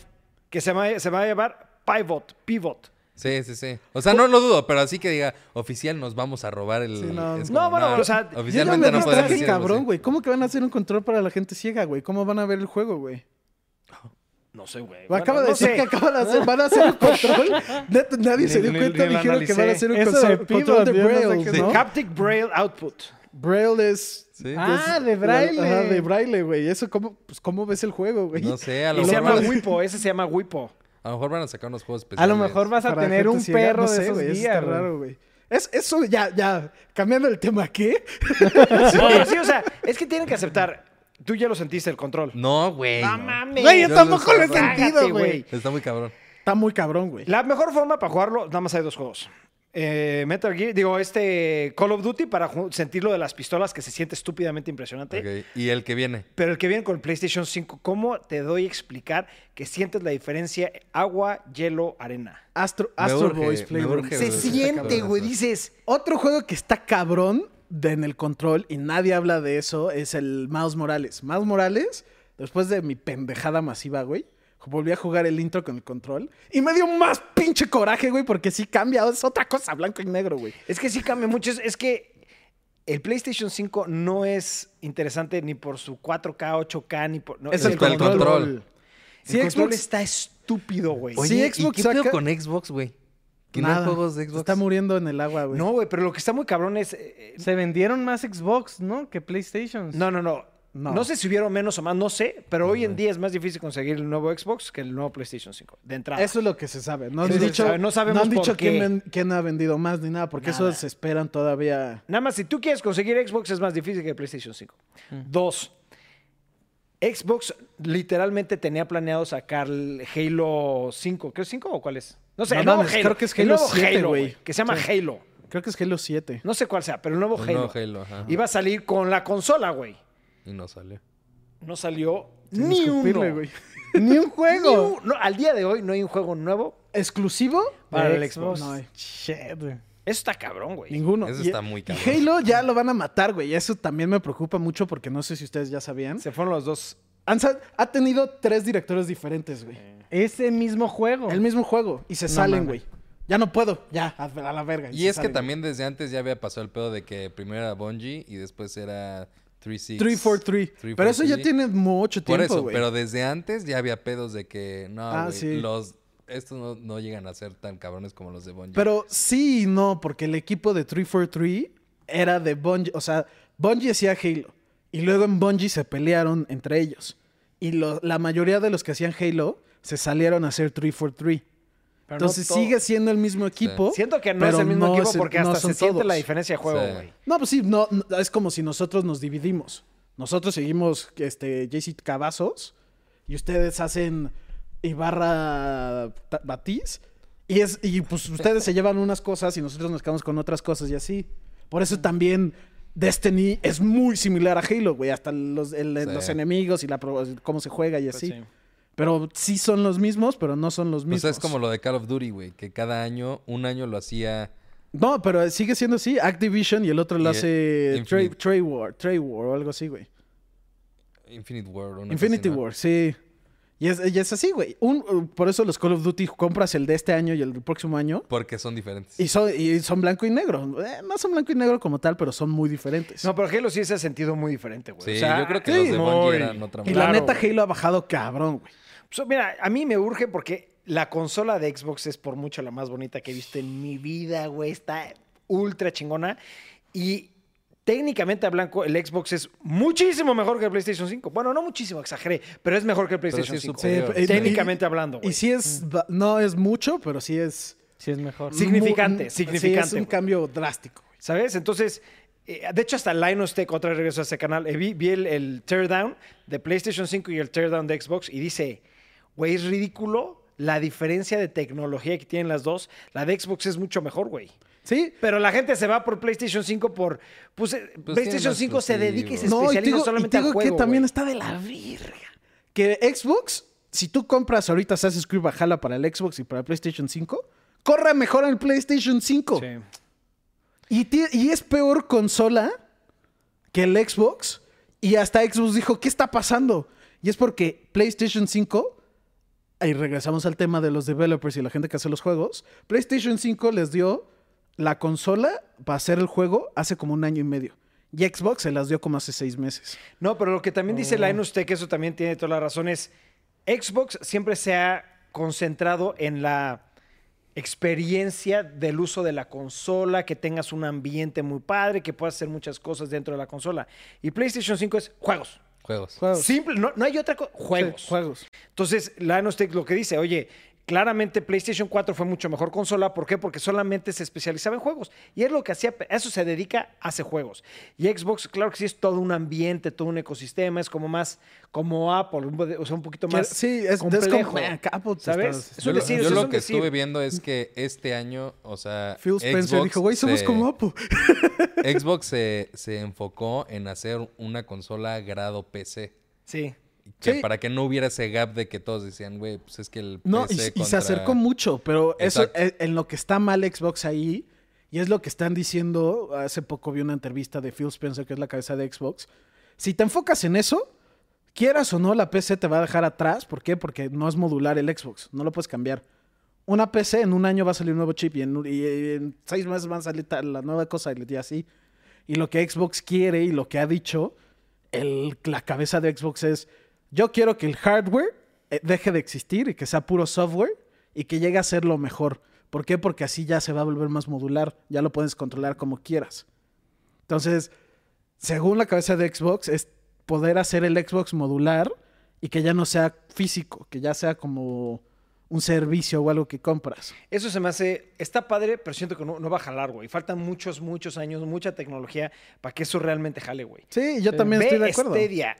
[SPEAKER 1] que se va, se va a llamar Pivot, Pivot.
[SPEAKER 2] Sí, sí, sí. O sea, no lo dudo, pero así que diga, oficial, nos vamos a robar el...
[SPEAKER 3] Sí, no.
[SPEAKER 2] es
[SPEAKER 1] No, bueno, o sea,
[SPEAKER 3] Yo
[SPEAKER 2] oficialmente
[SPEAKER 3] me
[SPEAKER 2] no
[SPEAKER 3] no
[SPEAKER 2] podemos decir
[SPEAKER 3] cabrón, güey. ¿Cómo que van a hacer un control para la gente ciega, güey? ¿Cómo van a ver el juego, güey?
[SPEAKER 1] No sé, güey.
[SPEAKER 3] Acaba
[SPEAKER 1] Bueno,
[SPEAKER 3] de
[SPEAKER 1] no
[SPEAKER 3] decir
[SPEAKER 1] sé.
[SPEAKER 3] que acaban de hacer, van a hacer un control. Neta, nadie se dio
[SPEAKER 1] ni-
[SPEAKER 3] cuenta. Dijeron que van a hacer un
[SPEAKER 4] Eso
[SPEAKER 3] control,
[SPEAKER 4] de
[SPEAKER 3] control de
[SPEAKER 4] yo no sé
[SPEAKER 3] Braille,
[SPEAKER 4] qué es.
[SPEAKER 3] ¿no?
[SPEAKER 1] Haptic Braille Output.
[SPEAKER 3] Braille es...
[SPEAKER 2] Sí.
[SPEAKER 4] Ah, de
[SPEAKER 3] la-
[SPEAKER 4] braille.
[SPEAKER 3] Ajá, de braille, güey. Eso, ¿cómo, pues, ¿cómo ves el juego, güey?
[SPEAKER 2] No sé, a
[SPEAKER 1] Y
[SPEAKER 2] lo,
[SPEAKER 1] se
[SPEAKER 2] mejor
[SPEAKER 1] llama
[SPEAKER 2] a,
[SPEAKER 1] Wipo, ese se llama Wipo.
[SPEAKER 2] a lo mejor van a sacar unos juegos
[SPEAKER 4] A
[SPEAKER 2] especiales.
[SPEAKER 4] lo mejor vas a
[SPEAKER 3] Para
[SPEAKER 4] tener un
[SPEAKER 3] ciega.
[SPEAKER 4] perro
[SPEAKER 3] No
[SPEAKER 4] de
[SPEAKER 3] sé,
[SPEAKER 4] esos
[SPEAKER 3] güey, eso
[SPEAKER 4] días,
[SPEAKER 3] está
[SPEAKER 4] güey.
[SPEAKER 3] raro, güey. Es, eso, ya, ya. Cambiando el tema, ¿qué?
[SPEAKER 1] No, sí, o sea, es que tienen que aceptar. Tú ya lo sentiste el control.
[SPEAKER 2] No, güey.
[SPEAKER 1] No
[SPEAKER 2] no.
[SPEAKER 1] mames.
[SPEAKER 3] Güey, yo
[SPEAKER 2] Yo
[SPEAKER 3] tampoco
[SPEAKER 2] no
[SPEAKER 3] lo he sentido, güey.
[SPEAKER 2] Está muy cabrón.
[SPEAKER 3] Está muy cabrón, güey.
[SPEAKER 1] La mejor forma para jugarlo, nada más hay dos juegos. Eh, Metal Gear, digo, este Call of Duty para ju- sentirlo de las pistolas que se siente estúpidamente impresionante.
[SPEAKER 2] Y el que viene.
[SPEAKER 1] Pero el que viene con el PlayStation 5, ¿cómo te doy a explicar que sientes la diferencia agua, hielo, arena?
[SPEAKER 3] Astro, Astro
[SPEAKER 2] urge,
[SPEAKER 3] Boys Playroom.
[SPEAKER 1] Se siente, güey, dices.
[SPEAKER 3] Otro juego que está cabrón de, en el control y nadie habla de eso es el Mouse Morales. Mouse Morales, después de mi pendejada masiva, güey, volví a jugar el intro con el control y me dio más pinche coraje, güey, porque sí cambia, es otra cosa, blanco y negro, güey.
[SPEAKER 1] Es que sí cambia mucho. Es, es que el PlayStation 5 no es interesante ni por su 4K, 8K, ni por. no,
[SPEAKER 3] Es
[SPEAKER 2] el control.
[SPEAKER 1] El
[SPEAKER 3] Sí,
[SPEAKER 1] control
[SPEAKER 3] Xbox-
[SPEAKER 1] está estúpido, güey.
[SPEAKER 3] Oye, Sí, Xbox
[SPEAKER 2] ¿y qué pedo
[SPEAKER 3] saca-
[SPEAKER 2] con Xbox, güey? Que no hay
[SPEAKER 3] Nada.
[SPEAKER 2] juegos de Xbox.
[SPEAKER 3] Está muriendo en el agua, güey.
[SPEAKER 1] No, güey, pero lo que está muy cabrón es. eh,
[SPEAKER 4] Se vendieron más Xbox, ¿no? Que PlayStation.
[SPEAKER 1] No, no, no.
[SPEAKER 3] No.
[SPEAKER 1] No. sé si hubieron menos o más, no sé, pero hoy en día es más difícil conseguir el nuevo Xbox que el nuevo PlayStation 5, de entrada.
[SPEAKER 3] Eso es lo que se sabe. No han
[SPEAKER 1] se
[SPEAKER 3] dicho,
[SPEAKER 1] sabe. No sabemos
[SPEAKER 3] han
[SPEAKER 1] por
[SPEAKER 3] dicho
[SPEAKER 1] qué.
[SPEAKER 3] quién, ven- quién ha vendido más ni nada, porque eso
[SPEAKER 1] Nada.
[SPEAKER 3] se esperan todavía.
[SPEAKER 1] Nada más, si tú quieres conseguir Xbox es más difícil que el PlayStation 5. Dos, Xbox literalmente tenía planeado sacar el Halo 5. ¿Qué es 5 o cuál es? No sé,
[SPEAKER 3] No
[SPEAKER 1] el nuevo
[SPEAKER 3] mames,
[SPEAKER 1] Halo.
[SPEAKER 3] creo que es
[SPEAKER 1] El
[SPEAKER 3] Halo
[SPEAKER 1] nuevo
[SPEAKER 3] 7,
[SPEAKER 1] Halo,
[SPEAKER 3] güey.
[SPEAKER 1] Que se llama
[SPEAKER 3] Sí.
[SPEAKER 1] Halo.
[SPEAKER 3] Creo que es Halo 7.
[SPEAKER 1] No sé cuál sea, pero el nuevo
[SPEAKER 2] El
[SPEAKER 1] Halo.
[SPEAKER 2] nuevo Halo, ajá.
[SPEAKER 1] Iba a salir con la consola, güey.
[SPEAKER 2] Y no salió.
[SPEAKER 1] No salió
[SPEAKER 3] Sin
[SPEAKER 1] ni
[SPEAKER 3] escupirle,
[SPEAKER 1] uno.
[SPEAKER 3] güey.
[SPEAKER 4] Ni un
[SPEAKER 1] Ni
[SPEAKER 4] juego.
[SPEAKER 1] un- no, al día de hoy no hay un juego nuevo
[SPEAKER 3] ¿Exclusivo?
[SPEAKER 1] para el Xbox.
[SPEAKER 3] No hay.
[SPEAKER 4] Shit, güey.
[SPEAKER 1] Eso está cabrón, güey.
[SPEAKER 3] Ninguno.
[SPEAKER 2] Eso
[SPEAKER 3] Y-
[SPEAKER 2] está muy
[SPEAKER 3] y
[SPEAKER 2] cabrón.
[SPEAKER 3] Halo ya lo van a matar, güey. Eso también me preocupa mucho porque no sé si ustedes ya sabían.
[SPEAKER 1] Se fueron los dos.
[SPEAKER 3] Han ha tenido tres directores diferentes, güey.
[SPEAKER 4] Ese mismo juego.
[SPEAKER 3] El mismo juego. Y se
[SPEAKER 4] No
[SPEAKER 3] salen, güey. Ya no puedo. Ya, a, a la verga.
[SPEAKER 2] Y es que también desde antes ya había pasado el pedo de que primero era Bungie y después era 36.
[SPEAKER 3] güey. 343. Pero eso ya
[SPEAKER 2] 343.
[SPEAKER 3] tiene mucho
[SPEAKER 2] Por
[SPEAKER 3] tiempo,
[SPEAKER 2] eso,
[SPEAKER 3] güey.
[SPEAKER 2] pero desde antes ya había pedos de que no,
[SPEAKER 3] Ah,
[SPEAKER 2] güey,
[SPEAKER 3] sí.
[SPEAKER 2] los estos no, no llegan a ser tan cabrones como los de Bungie.
[SPEAKER 3] Pero sí y no, porque el equipo de 343 era de Bungie. O sea, Bungie hacía Halo. Y luego en Bungie se pelearon entre ellos. Y lo- la mayoría de los que hacían Halo se salieron a hacer 343.
[SPEAKER 1] Pero
[SPEAKER 3] Entonces sigue siendo el mismo equipo.
[SPEAKER 1] Siento que no
[SPEAKER 3] pero
[SPEAKER 1] es el mismo
[SPEAKER 3] no
[SPEAKER 1] equipo
[SPEAKER 3] el-
[SPEAKER 1] porque
[SPEAKER 3] no
[SPEAKER 1] hasta se siente
[SPEAKER 3] todos.
[SPEAKER 1] la diferencia de juego,
[SPEAKER 2] Sí.
[SPEAKER 1] güey.
[SPEAKER 3] No, pues sí, no, no, es como si nosotros nos dividimos. Nosotros seguimos este, JC Cavazos y ustedes hacen Ibarra Batiz. Y, es, y pues ustedes se llevan unas cosas y nosotros nos quedamos con otras cosas y así. Por eso también Destiny es muy similar a Halo, güey. Hasta los, el-
[SPEAKER 2] Sí.
[SPEAKER 3] los enemigos y la, cómo se juega y
[SPEAKER 1] Pues
[SPEAKER 3] así.
[SPEAKER 1] sí.
[SPEAKER 3] Pero sí son los mismos, pero no son los
[SPEAKER 2] Pues
[SPEAKER 3] mismos.
[SPEAKER 2] es como lo de Call of Duty, güey, que cada año, un año lo hacía
[SPEAKER 3] No, pero sigue siendo así. Activision y el otro lo
[SPEAKER 2] Y,
[SPEAKER 3] hace Trade War, Trade War o algo así, güey.
[SPEAKER 2] Infinite War.
[SPEAKER 3] Infinity. War, sí. Y es, y es así, güey. Un- por eso los Call of Duty compras el de este año y el del próximo año.
[SPEAKER 2] Porque son diferentes.
[SPEAKER 3] Y son, y son blanco y negro. Eh, no son blanco y negro como tal, pero son muy diferentes.
[SPEAKER 1] No, pero Halo sí se ha sentido muy diferente, güey.
[SPEAKER 2] Sí,
[SPEAKER 1] O sea,
[SPEAKER 2] yo creo que
[SPEAKER 3] sí,
[SPEAKER 2] los de Bungie
[SPEAKER 1] muy-
[SPEAKER 2] eran otra
[SPEAKER 3] y la
[SPEAKER 1] claro,
[SPEAKER 3] neta,
[SPEAKER 1] güey.
[SPEAKER 3] Halo ha bajado cabrón, güey.
[SPEAKER 1] So, mira, a mí me urge porque la consola de Xbox es por mucho la más bonita que he visto en mi vida, güey. Está ultra chingona. Y técnicamente hablando, el Xbox es muchísimo mejor que el PlayStation 5. Bueno, no muchísimo, exageré, pero es mejor que el
[SPEAKER 2] sí
[SPEAKER 1] PlayStation
[SPEAKER 2] es
[SPEAKER 1] 5.
[SPEAKER 2] superior.
[SPEAKER 3] Sí, y-
[SPEAKER 1] técnicamente hablando,
[SPEAKER 3] Y sí es, ba- no es mucho, pero sí es...
[SPEAKER 4] Sí, es mejor.
[SPEAKER 1] Significante,
[SPEAKER 3] mu-
[SPEAKER 1] significante,
[SPEAKER 3] Sí, es un cambio drástico.
[SPEAKER 1] ¿Sabes? Entonces, eh, de hecho, hasta Linus Tech, otra vez regreso a ese canal, eh, vi, vi el, el teardown de PlayStation 5 y el teardown de Xbox y dice, güey, es ridículo la diferencia de tecnología que tienen las dos. La de Xbox es mucho mejor, güey.
[SPEAKER 3] Sí,
[SPEAKER 1] Pero la gente se va por PlayStation 5 por... Pues, eh,
[SPEAKER 2] tiene
[SPEAKER 1] PlayStation
[SPEAKER 2] más
[SPEAKER 1] 5 se dedica y se.
[SPEAKER 3] No, y
[SPEAKER 1] especializa
[SPEAKER 3] digo, y
[SPEAKER 1] solamente
[SPEAKER 3] te
[SPEAKER 1] al
[SPEAKER 3] digo
[SPEAKER 1] juego,
[SPEAKER 3] que también está de la verga. Que Xbox, si tú compras ahorita Assassin's Creed Valhalla para el Xbox y para el PlayStation 5, corre mejor el PlayStation 5.
[SPEAKER 1] Sí.
[SPEAKER 3] Y, y es peor consola que el Xbox. Y hasta Xbox dijo, ¿qué está pasando? Y es porque PlayStation 5, ahí regresamos al tema de los developers y la gente que hace los juegos, PlayStation 5 les dio la consola para hacer el juego hace como un año y medio. Y Xbox se las dio como hace seis meses.
[SPEAKER 1] No, pero lo que también dice
[SPEAKER 3] Oh.
[SPEAKER 1] Linus Tech, eso también tiene toda la razón, es Xbox siempre se ha concentrado en la experiencia del uso de la consola, que tengas un ambiente muy padre, que puedas hacer muchas cosas dentro de la consola. Y PlayStation 5 es juegos.
[SPEAKER 2] Juegos.
[SPEAKER 3] Juegos.
[SPEAKER 1] Simple, no, no hay otra cosa. Juegos.
[SPEAKER 3] Sí, juegos.
[SPEAKER 1] Entonces, Linus Tech lo que dice, oye, claramente PlayStation 4 fue mucho mejor consola. ¿Por qué? Porque solamente se especializaba en juegos. Y es lo que hacía, a eso se dedica, hace juegos. Y Xbox, claro que sí, es todo un ambiente, todo un ecosistema, es como más, como Apple, o sea, un poquito más
[SPEAKER 3] sí, es, es
[SPEAKER 1] complejo.
[SPEAKER 3] como... Apple te
[SPEAKER 1] ¿Sabes? Es
[SPEAKER 2] Yo,
[SPEAKER 1] un
[SPEAKER 2] lo-
[SPEAKER 1] decir,
[SPEAKER 2] yo
[SPEAKER 1] eso es
[SPEAKER 2] lo
[SPEAKER 1] un
[SPEAKER 2] que
[SPEAKER 1] decir.
[SPEAKER 2] estuve viendo es que este año, o sea,
[SPEAKER 3] Phil Spencer
[SPEAKER 2] Xbox
[SPEAKER 3] dijo, güey, somos
[SPEAKER 2] se-
[SPEAKER 3] como Apple.
[SPEAKER 2] Xbox se, se enfocó en hacer una consola grado PC.
[SPEAKER 1] Sí.
[SPEAKER 2] Que
[SPEAKER 3] Sí.
[SPEAKER 2] Para que no hubiera ese gap de que todos decían, güey, pues es que el
[SPEAKER 3] No, y,
[SPEAKER 2] PC
[SPEAKER 3] y se acercó mucho, pero eso
[SPEAKER 2] Exacto.
[SPEAKER 3] es en lo que está mal Xbox ahí, y es lo que están diciendo, hace poco vi una entrevista de Phil Spencer, que es la cabeza de Xbox, si te enfocas en eso, quieras o no, la PC te va a dejar atrás, ¿por qué? Porque no es modular el Xbox, no lo puedes cambiar. Una PC en un año va a salir un nuevo chip y en, y en seis meses va a salir la nueva cosa y así. Y lo que Xbox quiere y lo que ha dicho el- la cabeza de Xbox es, yo quiero que el hardware eh, deje de existir y que sea puro software y que llegue a ser lo mejor. ¿Por qué? Porque así ya se va a volver más modular, ya lo puedes controlar como quieras. Entonces, según la cabeza de Xbox, es poder hacer el Xbox modular y que ya no sea físico, que ya sea como un servicio o algo que compras.
[SPEAKER 1] Eso se me hace, está padre, pero siento que no, no va a jalar, güey. Faltan muchos, muchos años, mucha tecnología para que eso realmente jale, güey.
[SPEAKER 3] Sí, yo también
[SPEAKER 1] Ve
[SPEAKER 3] estoy de acuerdo.
[SPEAKER 1] Stadia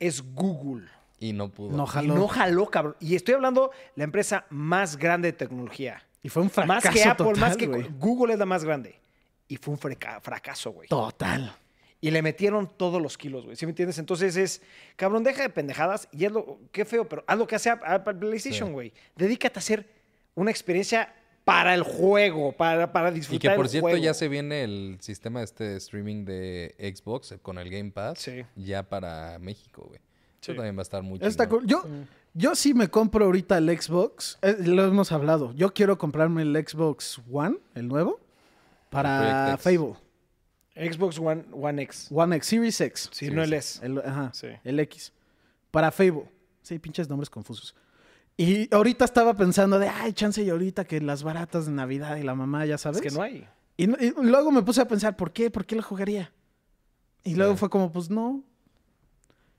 [SPEAKER 1] es Google.
[SPEAKER 2] Y no pudo.
[SPEAKER 3] No
[SPEAKER 1] Y
[SPEAKER 3] jaló.
[SPEAKER 1] no jaló, cabrón. Y estoy hablando la empresa más grande de tecnología.
[SPEAKER 3] Y fue un fracaso
[SPEAKER 1] más que Apple,
[SPEAKER 3] total,
[SPEAKER 1] más que. Google es la más grande. Y fue un fraca- fracaso, güey.
[SPEAKER 3] Total.
[SPEAKER 1] Y le metieron todos los kilos, güey. ¿Sí me entiendes? Entonces es, cabrón, deja de pendejadas. Y es lo, qué feo, pero haz lo que hace App- Apple PlayStation,
[SPEAKER 2] Sí.
[SPEAKER 1] güey. Dedícate a hacer una experiencia para el juego, para, para
[SPEAKER 2] Y
[SPEAKER 1] disfrutar
[SPEAKER 2] que por
[SPEAKER 1] el
[SPEAKER 2] cierto
[SPEAKER 1] juego.
[SPEAKER 2] ya se viene el sistema este de streaming de Xbox con el Game Pass
[SPEAKER 1] Sí.
[SPEAKER 2] ya para México, güey. Eso también va a estar muy
[SPEAKER 3] está cool. Yo, yo sí me compro ahorita el Xbox. eh, lo hemos hablado. Yo quiero comprarme el Xbox One, el nuevo, para
[SPEAKER 2] El.
[SPEAKER 3] Fable.
[SPEAKER 1] Xbox One, One X.
[SPEAKER 3] One X, Series X.
[SPEAKER 1] Sí, no el. S.
[SPEAKER 3] El, ajá,
[SPEAKER 1] Sí.
[SPEAKER 3] el X. Para Fable. Sí, pinches nombres confusos. Y ahorita estaba pensando de, ay, chance y ahorita que las baratas de Navidad y la mamá, ya sabes.
[SPEAKER 1] Es que no hay.
[SPEAKER 3] Y, luego me puse a pensar, ¿por qué? ¿Por qué lo jugaría? Y luego fue como, pues no.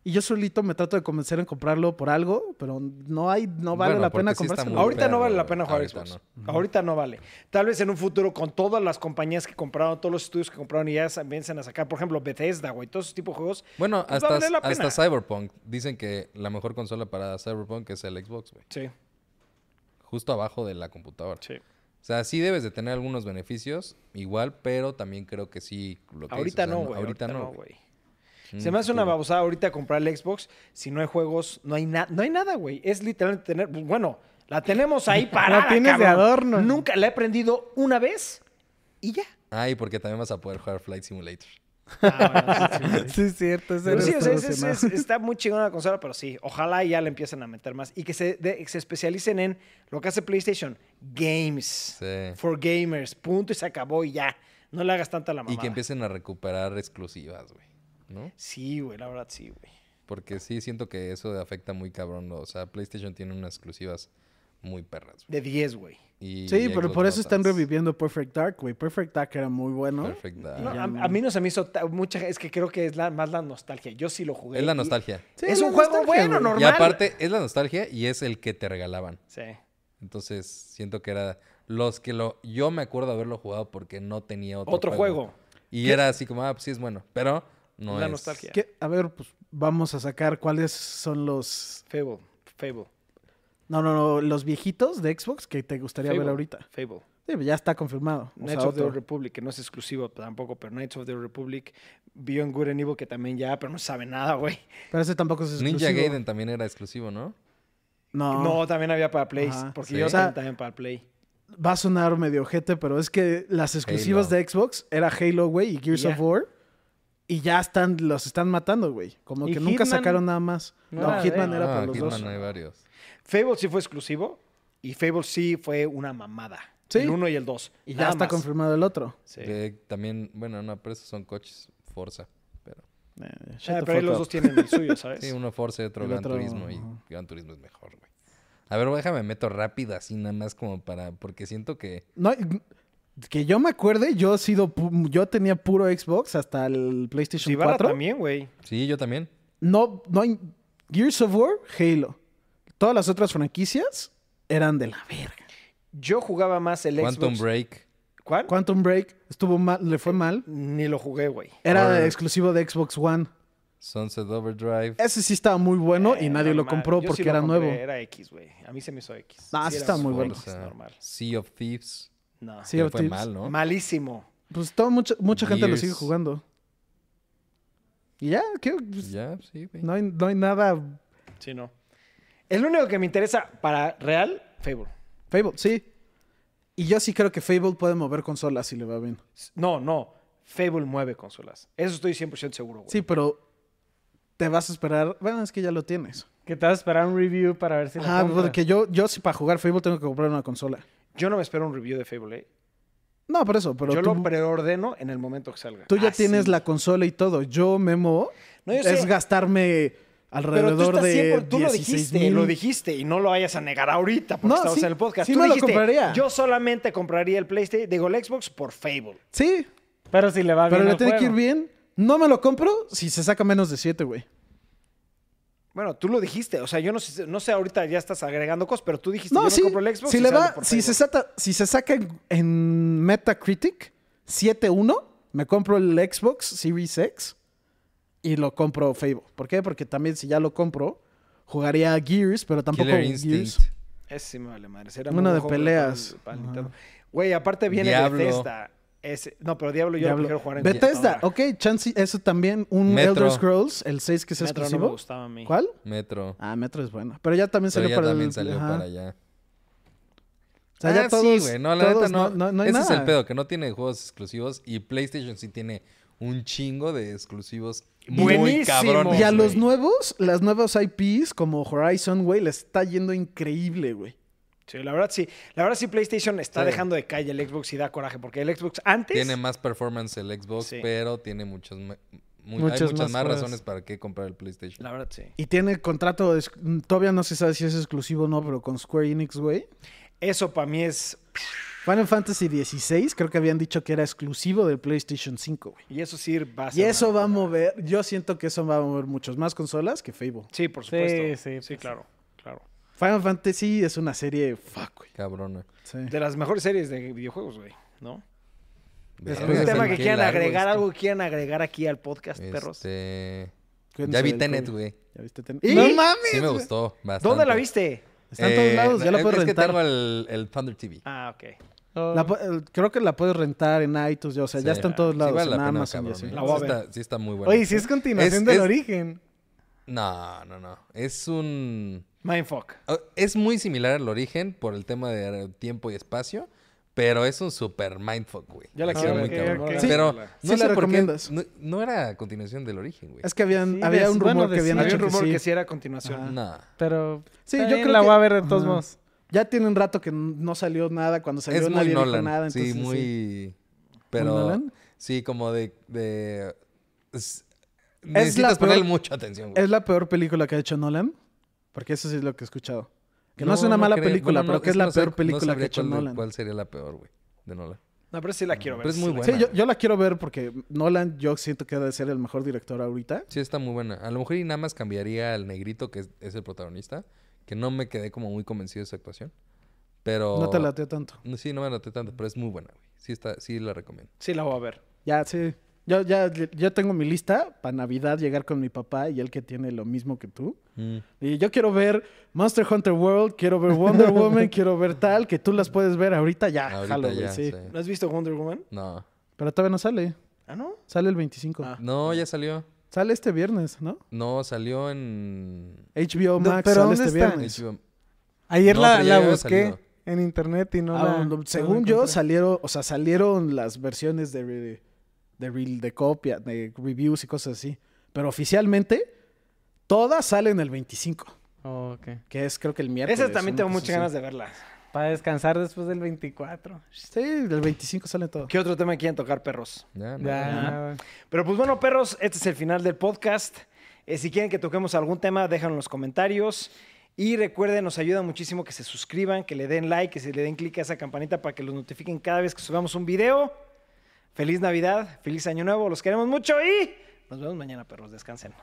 [SPEAKER 3] Y yo solito me trato de convencer en comprarlo por algo, pero no hay, no vale
[SPEAKER 2] Bueno,
[SPEAKER 3] la pena
[SPEAKER 2] sí muy
[SPEAKER 1] Ahorita no vale la pena jugar
[SPEAKER 2] ahorita
[SPEAKER 1] Xbox. Ahorita no vale. Tal vez en un futuro, con todas las compañías que compraron, todos los estudios que compraron y ya se empiezan a sacar, por ejemplo, Bethesda, güey, todos esos tipos de juegos.
[SPEAKER 2] Bueno,
[SPEAKER 1] pues a
[SPEAKER 2] hasta,
[SPEAKER 1] valer la pena.
[SPEAKER 2] hasta Cyberpunk. Dicen que la mejor consola para Cyberpunk es el Xbox, güey.
[SPEAKER 1] Sí,
[SPEAKER 2] Justo abajo de la computadora.
[SPEAKER 1] sí.
[SPEAKER 2] O sea, sí debes de tener algunos beneficios, igual, pero también creo que sí. Lo que
[SPEAKER 1] Ahorita
[SPEAKER 2] dices, o
[SPEAKER 1] no,
[SPEAKER 2] sea,
[SPEAKER 1] güey.
[SPEAKER 2] Ahorita, no, güey.
[SPEAKER 1] güey.
[SPEAKER 2] Mm,
[SPEAKER 1] Se me hace una
[SPEAKER 2] futuro.
[SPEAKER 1] babosada ahorita comprar el Xbox. Si no hay juegos, no hay, nada no hay nada, güey. Es literalmente tener. pues, Bueno, la tenemos ahí para.
[SPEAKER 4] tienes de adorno.
[SPEAKER 1] Nunca la he prendido una vez y ya.
[SPEAKER 2] Ay, porque también vas a poder jugar Flight Simulator.
[SPEAKER 1] Ah, bueno, sí, sí, sí.
[SPEAKER 4] Sí, es cierto.
[SPEAKER 1] Pero sí, o sea, es-
[SPEAKER 3] emocionado.
[SPEAKER 1] es- es- está muy chingona la consola, pero sí, ojalá ya le empiecen a meter más y que se, de- se especialicen en lo que hace PlayStation, games,
[SPEAKER 2] Sí.
[SPEAKER 1] for gamers, punto y se acabó y ya. No le hagas tanta la mamada.
[SPEAKER 2] Y que empiecen a recuperar exclusivas, güey. ¿No?
[SPEAKER 1] Sí, güey, la verdad sí, güey.
[SPEAKER 2] Porque sí siento que eso afecta muy cabrón. ¿no? O sea, PlayStation tiene unas exclusivas muy perras, güey.
[SPEAKER 1] De 10, güey.
[SPEAKER 2] Y-
[SPEAKER 3] Sí,
[SPEAKER 2] y
[SPEAKER 3] pero
[SPEAKER 2] Xbox
[SPEAKER 3] por
[SPEAKER 2] no
[SPEAKER 3] eso están reviviendo Perfect Dark, güey. Perfect Dark era muy bueno.
[SPEAKER 2] Perfect Dark.
[SPEAKER 1] No, a, a mí no se me hizo mucha es que creo que es la, más la nostalgia. Yo sí lo jugué.
[SPEAKER 2] Es la
[SPEAKER 1] y-
[SPEAKER 2] nostalgia.
[SPEAKER 3] Sí,
[SPEAKER 1] es
[SPEAKER 3] la
[SPEAKER 1] un juego bueno,
[SPEAKER 3] güey.
[SPEAKER 1] normal.
[SPEAKER 2] Y aparte, es la nostalgia y es el que te regalaban.
[SPEAKER 1] Sí.
[SPEAKER 2] Entonces, siento que era los que lo... Yo me acuerdo haberlo jugado porque no tenía otro,
[SPEAKER 1] Otro juego.
[SPEAKER 2] Y era así como, ah, pues sí es bueno. Pero no
[SPEAKER 1] La
[SPEAKER 2] es...
[SPEAKER 1] nostalgia.
[SPEAKER 3] ¿Qué? A ver, pues vamos a sacar cuáles son los...
[SPEAKER 1] Fable. Fable.
[SPEAKER 3] No, no, no, los viejitos de Xbox que te gustaría ver ahorita.
[SPEAKER 1] Fable.
[SPEAKER 3] Sí, ya está confirmado. O
[SPEAKER 1] Knights
[SPEAKER 3] sea,
[SPEAKER 1] of the. Old Republic, que no es exclusivo tampoco, pero Knights of the Old Republic, Beyond Good and Evil, que también ya, pero no sabe nada, güey.
[SPEAKER 3] Pero ese tampoco es exclusivo.
[SPEAKER 2] Ninja Gaiden también era exclusivo, ¿no?
[SPEAKER 3] No.
[SPEAKER 1] No, también había para Play,
[SPEAKER 3] Ajá.
[SPEAKER 1] porque
[SPEAKER 2] Sí.
[SPEAKER 1] yo
[SPEAKER 3] O sea,
[SPEAKER 1] también para Play.
[SPEAKER 3] va a sonar medio ojete, pero es que las exclusivas
[SPEAKER 2] Halo.
[SPEAKER 3] de Xbox era Halo, güey, y Gears of War. Y ya están, los están matando, güey. Como
[SPEAKER 4] ¿Y
[SPEAKER 3] que nunca
[SPEAKER 4] Hitman?
[SPEAKER 3] sacaron nada más.
[SPEAKER 4] No
[SPEAKER 3] No, Hitman era
[SPEAKER 2] Ah,
[SPEAKER 3] para los
[SPEAKER 2] Hitman
[SPEAKER 3] dos.
[SPEAKER 2] hay varios.
[SPEAKER 1] Fable sí fue exclusivo y Fable sí fue una mamada.
[SPEAKER 3] Sí.
[SPEAKER 1] El 1 y el 2.
[SPEAKER 3] Y ya está confirmado el otro.
[SPEAKER 1] Sí.
[SPEAKER 2] Que también, bueno, no, pero esos son coches Forza. Pero,
[SPEAKER 3] Eh,
[SPEAKER 1] Ah,
[SPEAKER 3] the
[SPEAKER 1] pero ahí los dos tienen el suyo, ¿sabes?
[SPEAKER 2] sí, uno Forza y otro
[SPEAKER 3] El
[SPEAKER 2] Gran
[SPEAKER 3] otro,
[SPEAKER 2] Turismo. Y. Gran Turismo es mejor, güey. A ver, déjame meto rápido así nada más como para... Porque siento que...
[SPEAKER 3] No, que yo me acuerde, yo he sido yo tenía puro Xbox hasta el PlayStation
[SPEAKER 1] Sí, Ibarra
[SPEAKER 3] 4.
[SPEAKER 1] también, güey.
[SPEAKER 2] Sí, yo también.
[SPEAKER 3] No, no hay Gears of War, Halo. Todas las otras franquicias eran de la verga.
[SPEAKER 1] Yo jugaba más el
[SPEAKER 2] Quantum
[SPEAKER 1] Xbox.
[SPEAKER 2] Break.
[SPEAKER 1] ¿Cuál?
[SPEAKER 3] Quantum Break estuvo mal, le fue mal.
[SPEAKER 1] Ni lo jugué, güey.
[SPEAKER 3] Era
[SPEAKER 2] Or-
[SPEAKER 3] exclusivo de Xbox One.
[SPEAKER 2] Sunset Overdrive.
[SPEAKER 3] Ese sí estaba muy bueno y
[SPEAKER 1] Eh,
[SPEAKER 3] nadie lo compró
[SPEAKER 1] Yo
[SPEAKER 3] porque
[SPEAKER 1] sí lo
[SPEAKER 3] era
[SPEAKER 1] compré,
[SPEAKER 3] nuevo.
[SPEAKER 1] Era X, güey. A mí se me hizo X.
[SPEAKER 3] Ah, sí está muy bueno.
[SPEAKER 1] Normal.
[SPEAKER 2] Sea of Thieves.
[SPEAKER 1] No.
[SPEAKER 3] Sí,
[SPEAKER 2] que
[SPEAKER 3] of
[SPEAKER 2] fue
[SPEAKER 3] Thieves.
[SPEAKER 2] mal, ¿no?
[SPEAKER 1] Malísimo.
[SPEAKER 3] Pues todo, mucha, mucha gente lo sigue jugando. Y ya, ¿qué? Pues,
[SPEAKER 2] Ya, sí, güey.
[SPEAKER 3] no, hay, no hay nada.
[SPEAKER 1] Sí, no. El único que me interesa para real, Fable.
[SPEAKER 3] Fable, sí. Y yo sí creo que Fable puede mover consolas si le va bien.
[SPEAKER 1] No, no. Fable mueve consolas. Eso estoy 100% seguro, güey.
[SPEAKER 3] Sí, pero te vas a esperar. Bueno, es que ya lo tienes.
[SPEAKER 4] Que te vas a esperar un review para ver si la
[SPEAKER 3] Ah,
[SPEAKER 4] compras.
[SPEAKER 3] porque yo, yo sí para jugar Fable tengo que comprar una consola.
[SPEAKER 1] Yo no me espero un review de Fable, ¿eh?
[SPEAKER 3] No, por eso, pero
[SPEAKER 1] Yo
[SPEAKER 3] tú,
[SPEAKER 1] lo preordeno en el momento que salga.
[SPEAKER 3] tú ya
[SPEAKER 1] Ah,
[SPEAKER 3] tienes
[SPEAKER 1] sí.
[SPEAKER 3] la consola y todo. Yo, Memo,
[SPEAKER 1] No, yo
[SPEAKER 3] es
[SPEAKER 1] sé.
[SPEAKER 3] gastarme
[SPEAKER 1] Pero tú,
[SPEAKER 3] alrededor
[SPEAKER 1] estás
[SPEAKER 3] de
[SPEAKER 1] siempre- tú lo
[SPEAKER 3] 16
[SPEAKER 1] dijiste,
[SPEAKER 3] mil.
[SPEAKER 1] lo dijiste y no lo vayas a negar ahorita porque
[SPEAKER 3] No,
[SPEAKER 1] estamos
[SPEAKER 3] sí,
[SPEAKER 1] en el podcast.
[SPEAKER 3] sí
[SPEAKER 1] Tú
[SPEAKER 3] me lo
[SPEAKER 1] dijiste,
[SPEAKER 3] compraría.
[SPEAKER 1] Yo solamente compraría el PlayStation, digo el Xbox por Fable.
[SPEAKER 3] Sí,
[SPEAKER 4] Pero si le va
[SPEAKER 3] pero
[SPEAKER 4] bien
[SPEAKER 3] le
[SPEAKER 4] al
[SPEAKER 3] tiene que ir
[SPEAKER 4] juego.
[SPEAKER 3] bien. No me lo compro si se saca menos de 7, güey.
[SPEAKER 1] Bueno, tú lo dijiste, o sea, yo no sé, no sé ahorita ya estás agregando cosas, pero tú dijiste,
[SPEAKER 3] No,
[SPEAKER 1] yo
[SPEAKER 3] sí.
[SPEAKER 1] compro el Xbox
[SPEAKER 3] si le
[SPEAKER 1] por
[SPEAKER 3] si se, saca, si se saca en, en Metacritic 7-1, me compro el Xbox Series X y lo compro Fable. ¿Por qué? Porque también si ya lo compro, jugaría Gears, pero tampoco Gears.
[SPEAKER 1] Ese sí me vale madre. Era
[SPEAKER 3] Uno
[SPEAKER 1] muy
[SPEAKER 3] de peleas.
[SPEAKER 1] Güey, aparte viene
[SPEAKER 2] Diablo.
[SPEAKER 1] Bethesda. Ese, no, pero Diablo yo lo
[SPEAKER 3] Diablo.
[SPEAKER 1] prefiero jugar en
[SPEAKER 3] Bethesda,
[SPEAKER 1] computadora.
[SPEAKER 3] ok, chance, eso también, un
[SPEAKER 2] Metro.
[SPEAKER 3] Elder Scrolls, el 6 que es
[SPEAKER 1] Metro no me
[SPEAKER 3] exclusivo.
[SPEAKER 1] gustaba a mí.
[SPEAKER 3] ¿Cuál?
[SPEAKER 2] Metro.
[SPEAKER 3] Ah, Metro es bueno. Pero ya también
[SPEAKER 2] Pero
[SPEAKER 3] salió
[SPEAKER 2] ya
[SPEAKER 3] para
[SPEAKER 2] también
[SPEAKER 3] el...
[SPEAKER 2] salió
[SPEAKER 3] ajá.
[SPEAKER 2] para allá.
[SPEAKER 3] O sea, ya
[SPEAKER 2] Ah,
[SPEAKER 3] todos,
[SPEAKER 2] sí, güey. No, la neta no.
[SPEAKER 3] no, no hay
[SPEAKER 2] Ese
[SPEAKER 3] nada.
[SPEAKER 2] es el pedo, que no tiene juegos exclusivos. Y PlayStation sí tiene un chingo de exclusivos muy
[SPEAKER 1] Buenísimo.
[SPEAKER 2] cabrones.
[SPEAKER 3] Y a los nuevos, las nuevas IPs como Horizon, güey, les está yendo increíble, güey.
[SPEAKER 1] Sí, la verdad sí. La verdad sí PlayStation está
[SPEAKER 2] Sí.
[SPEAKER 1] dejando de calle el Xbox y da coraje, porque el Xbox antes...
[SPEAKER 2] Tiene más performance el Xbox,
[SPEAKER 1] Sí.
[SPEAKER 2] pero tiene
[SPEAKER 4] Muchas
[SPEAKER 2] hay muchas
[SPEAKER 4] más
[SPEAKER 2] razones para qué comprar el PlayStation.
[SPEAKER 1] La verdad sí.
[SPEAKER 3] Y tiene contrato, de- todavía no se sabe si es exclusivo o no, pero con Square Enix, güey.
[SPEAKER 1] Eso para mí es...
[SPEAKER 3] Final Fantasy XVI, creo que habían dicho que era exclusivo del PlayStation 5, güey.
[SPEAKER 1] Y eso sí va a
[SPEAKER 3] Y eso va a mover, yo siento que eso va a mover muchos más consolas que Fable.
[SPEAKER 1] Sí, por
[SPEAKER 4] Sí,
[SPEAKER 1] supuesto.
[SPEAKER 4] sí,
[SPEAKER 1] Sí,
[SPEAKER 4] pues
[SPEAKER 1] claro. Claro.
[SPEAKER 3] Final Fantasy es una serie, fuck, güey.
[SPEAKER 2] Cabrona.
[SPEAKER 3] Sí.
[SPEAKER 1] De las mejores series de videojuegos, güey, ¿no?
[SPEAKER 3] Después
[SPEAKER 1] ¿Un tema que quieran agregar,
[SPEAKER 2] esto.
[SPEAKER 1] algo que quieran agregar aquí al podcast, perros?
[SPEAKER 2] Este...
[SPEAKER 3] Cuídense
[SPEAKER 2] Ya vi Tenet, güey.
[SPEAKER 3] ¿Ya viste Tenet?
[SPEAKER 1] ¿Y?
[SPEAKER 3] ¡No
[SPEAKER 1] Sí
[SPEAKER 3] mames!
[SPEAKER 2] Sí me gustó bastante.
[SPEAKER 1] ¿Dónde la viste?
[SPEAKER 3] Está en todos lados, ya la
[SPEAKER 2] es-
[SPEAKER 3] puedes
[SPEAKER 2] es
[SPEAKER 3] rentar.
[SPEAKER 2] que tengo el, el Thunder TV.
[SPEAKER 1] Ah, ok.
[SPEAKER 4] Oh.
[SPEAKER 3] La eh, creo que la puedes rentar en iTunes, ya, o sea, ya
[SPEAKER 2] Sí.
[SPEAKER 3] está en todos
[SPEAKER 2] Sí
[SPEAKER 3] lados,
[SPEAKER 2] vale la
[SPEAKER 3] en
[SPEAKER 2] pena,
[SPEAKER 3] Amazon
[SPEAKER 2] cabrón. ¿eh?
[SPEAKER 1] La
[SPEAKER 2] Sí está, sí está muy bueno.
[SPEAKER 4] Oye, si es continuación
[SPEAKER 2] Es-
[SPEAKER 4] del
[SPEAKER 2] es-
[SPEAKER 4] origen.
[SPEAKER 2] No, no, no. Es un...
[SPEAKER 1] Mindfuck.
[SPEAKER 2] Oh, Es muy similar al origen por el tema de tiempo y espacio, pero es un super mindfuck, güey.
[SPEAKER 1] Ya la quiero
[SPEAKER 2] muy cabrón.
[SPEAKER 3] Sí,
[SPEAKER 2] pero
[SPEAKER 1] sí
[SPEAKER 2] no
[SPEAKER 3] la
[SPEAKER 2] sé por qué.
[SPEAKER 3] recomiendas.
[SPEAKER 2] No, no era a continuación del origen, güey.
[SPEAKER 3] Es que habían,
[SPEAKER 4] Sí,
[SPEAKER 3] había un
[SPEAKER 4] bueno,
[SPEAKER 3] rumor que habían
[SPEAKER 1] Había
[SPEAKER 3] dicho
[SPEAKER 1] un rumor
[SPEAKER 3] que
[SPEAKER 1] que
[SPEAKER 3] sí.
[SPEAKER 1] sí era continuación.
[SPEAKER 2] No.
[SPEAKER 4] Pero
[SPEAKER 3] Sí, yo creo
[SPEAKER 4] la
[SPEAKER 3] que-
[SPEAKER 4] voy a ver de todos modos.
[SPEAKER 3] Ya tiene un rato que no salió nada. Cuando salió
[SPEAKER 2] Es
[SPEAKER 3] nadie dijo nada. Entonces,
[SPEAKER 2] sí, muy...
[SPEAKER 3] sí.
[SPEAKER 2] Pero...
[SPEAKER 3] Nolan?
[SPEAKER 2] Sí, como de... de... es-
[SPEAKER 3] la
[SPEAKER 2] Necesitas ponerle
[SPEAKER 3] peor-
[SPEAKER 2] mucha atención, güey.
[SPEAKER 3] ¿Es la peor película que ha hecho Nolan? Porque eso sí es lo que he escuchado. Que no, es una
[SPEAKER 2] no
[SPEAKER 3] mala
[SPEAKER 2] creo.
[SPEAKER 3] película,
[SPEAKER 2] Bueno,
[SPEAKER 3] pero
[SPEAKER 2] no,
[SPEAKER 3] que es
[SPEAKER 2] que
[SPEAKER 3] la
[SPEAKER 2] no sé-
[SPEAKER 3] peor
[SPEAKER 2] no
[SPEAKER 3] película que ha hecho
[SPEAKER 2] cuál de-
[SPEAKER 3] Nolan.
[SPEAKER 2] ¿Cuál sería la peor, güey? De Nolan.
[SPEAKER 1] No, pero sí la quiero ver.
[SPEAKER 2] Pero es
[SPEAKER 1] sí
[SPEAKER 2] muy buena.
[SPEAKER 3] Sí, yo, yo la quiero ver porque Nolan yo siento que debe ser el mejor director ahorita.
[SPEAKER 2] Sí, está muy buena. A lo mejor y nada más cambiaría al negrito, que es, es el protagonista, que no me quedé como muy convencido de su actuación. Pero...
[SPEAKER 3] No te lateó tanto.
[SPEAKER 2] Sí, no me late tanto, pero es muy buena, güey. Sí, está, sí la recomiendo.
[SPEAKER 1] Sí la voy a ver.
[SPEAKER 3] Ya, sí. Yo ya yo tengo mi lista para Navidad llegar con mi papá y él que tiene lo mismo que tú. Y yo quiero ver Monster Hunter World, quiero ver Wonder Woman, quiero ver tal, que tú las puedes ver ahorita ya.
[SPEAKER 2] Ahorita
[SPEAKER 3] jalo, güey,
[SPEAKER 2] ya,
[SPEAKER 3] sí.
[SPEAKER 2] sí.
[SPEAKER 1] ¿No has visto Wonder Woman?
[SPEAKER 2] No.
[SPEAKER 3] Pero todavía no sale.
[SPEAKER 1] Ah, ¿no?
[SPEAKER 3] Sale el 25.
[SPEAKER 1] Ah.
[SPEAKER 2] No, ya salió.
[SPEAKER 3] Sale este viernes, ¿no?
[SPEAKER 2] No, salió en...
[SPEAKER 3] HBO
[SPEAKER 4] No,
[SPEAKER 3] Max
[SPEAKER 4] pero
[SPEAKER 3] sale
[SPEAKER 4] ¿dónde
[SPEAKER 3] este
[SPEAKER 4] está?
[SPEAKER 3] viernes.
[SPEAKER 2] HBO.
[SPEAKER 4] Ayer
[SPEAKER 2] No,
[SPEAKER 4] la, la busqué.
[SPEAKER 2] salido.
[SPEAKER 4] en internet y no
[SPEAKER 3] Ah,
[SPEAKER 4] la...
[SPEAKER 3] no,
[SPEAKER 4] no
[SPEAKER 3] según yo, salieron, o sea, salieron las versiones de, de, re- de copia, de reviews y cosas así. Pero oficialmente, todas salen el 25,
[SPEAKER 4] Oh, ok.
[SPEAKER 3] que es creo que el miércoles.
[SPEAKER 1] Esa también tengo muchas
[SPEAKER 3] así.
[SPEAKER 1] ganas de verla.
[SPEAKER 4] Para descansar después del 24.
[SPEAKER 3] Sí, el 25 sale todo.
[SPEAKER 1] ¿Qué otro tema quieren tocar, perros?
[SPEAKER 2] Ya, no,
[SPEAKER 4] Ya,
[SPEAKER 2] ya.
[SPEAKER 4] nada.
[SPEAKER 1] Pero pues bueno, perros, este es el final del podcast. Eh, si quieren que toquemos algún tema, déjenlo en los comentarios. Y recuerden, nos ayuda muchísimo que se suscriban, que le den like, que se le den clic a esa campanita para que los notifiquen cada vez que subamos un video. Feliz Navidad, feliz Año Nuevo, los queremos mucho y nos vemos mañana, perros. Descansen.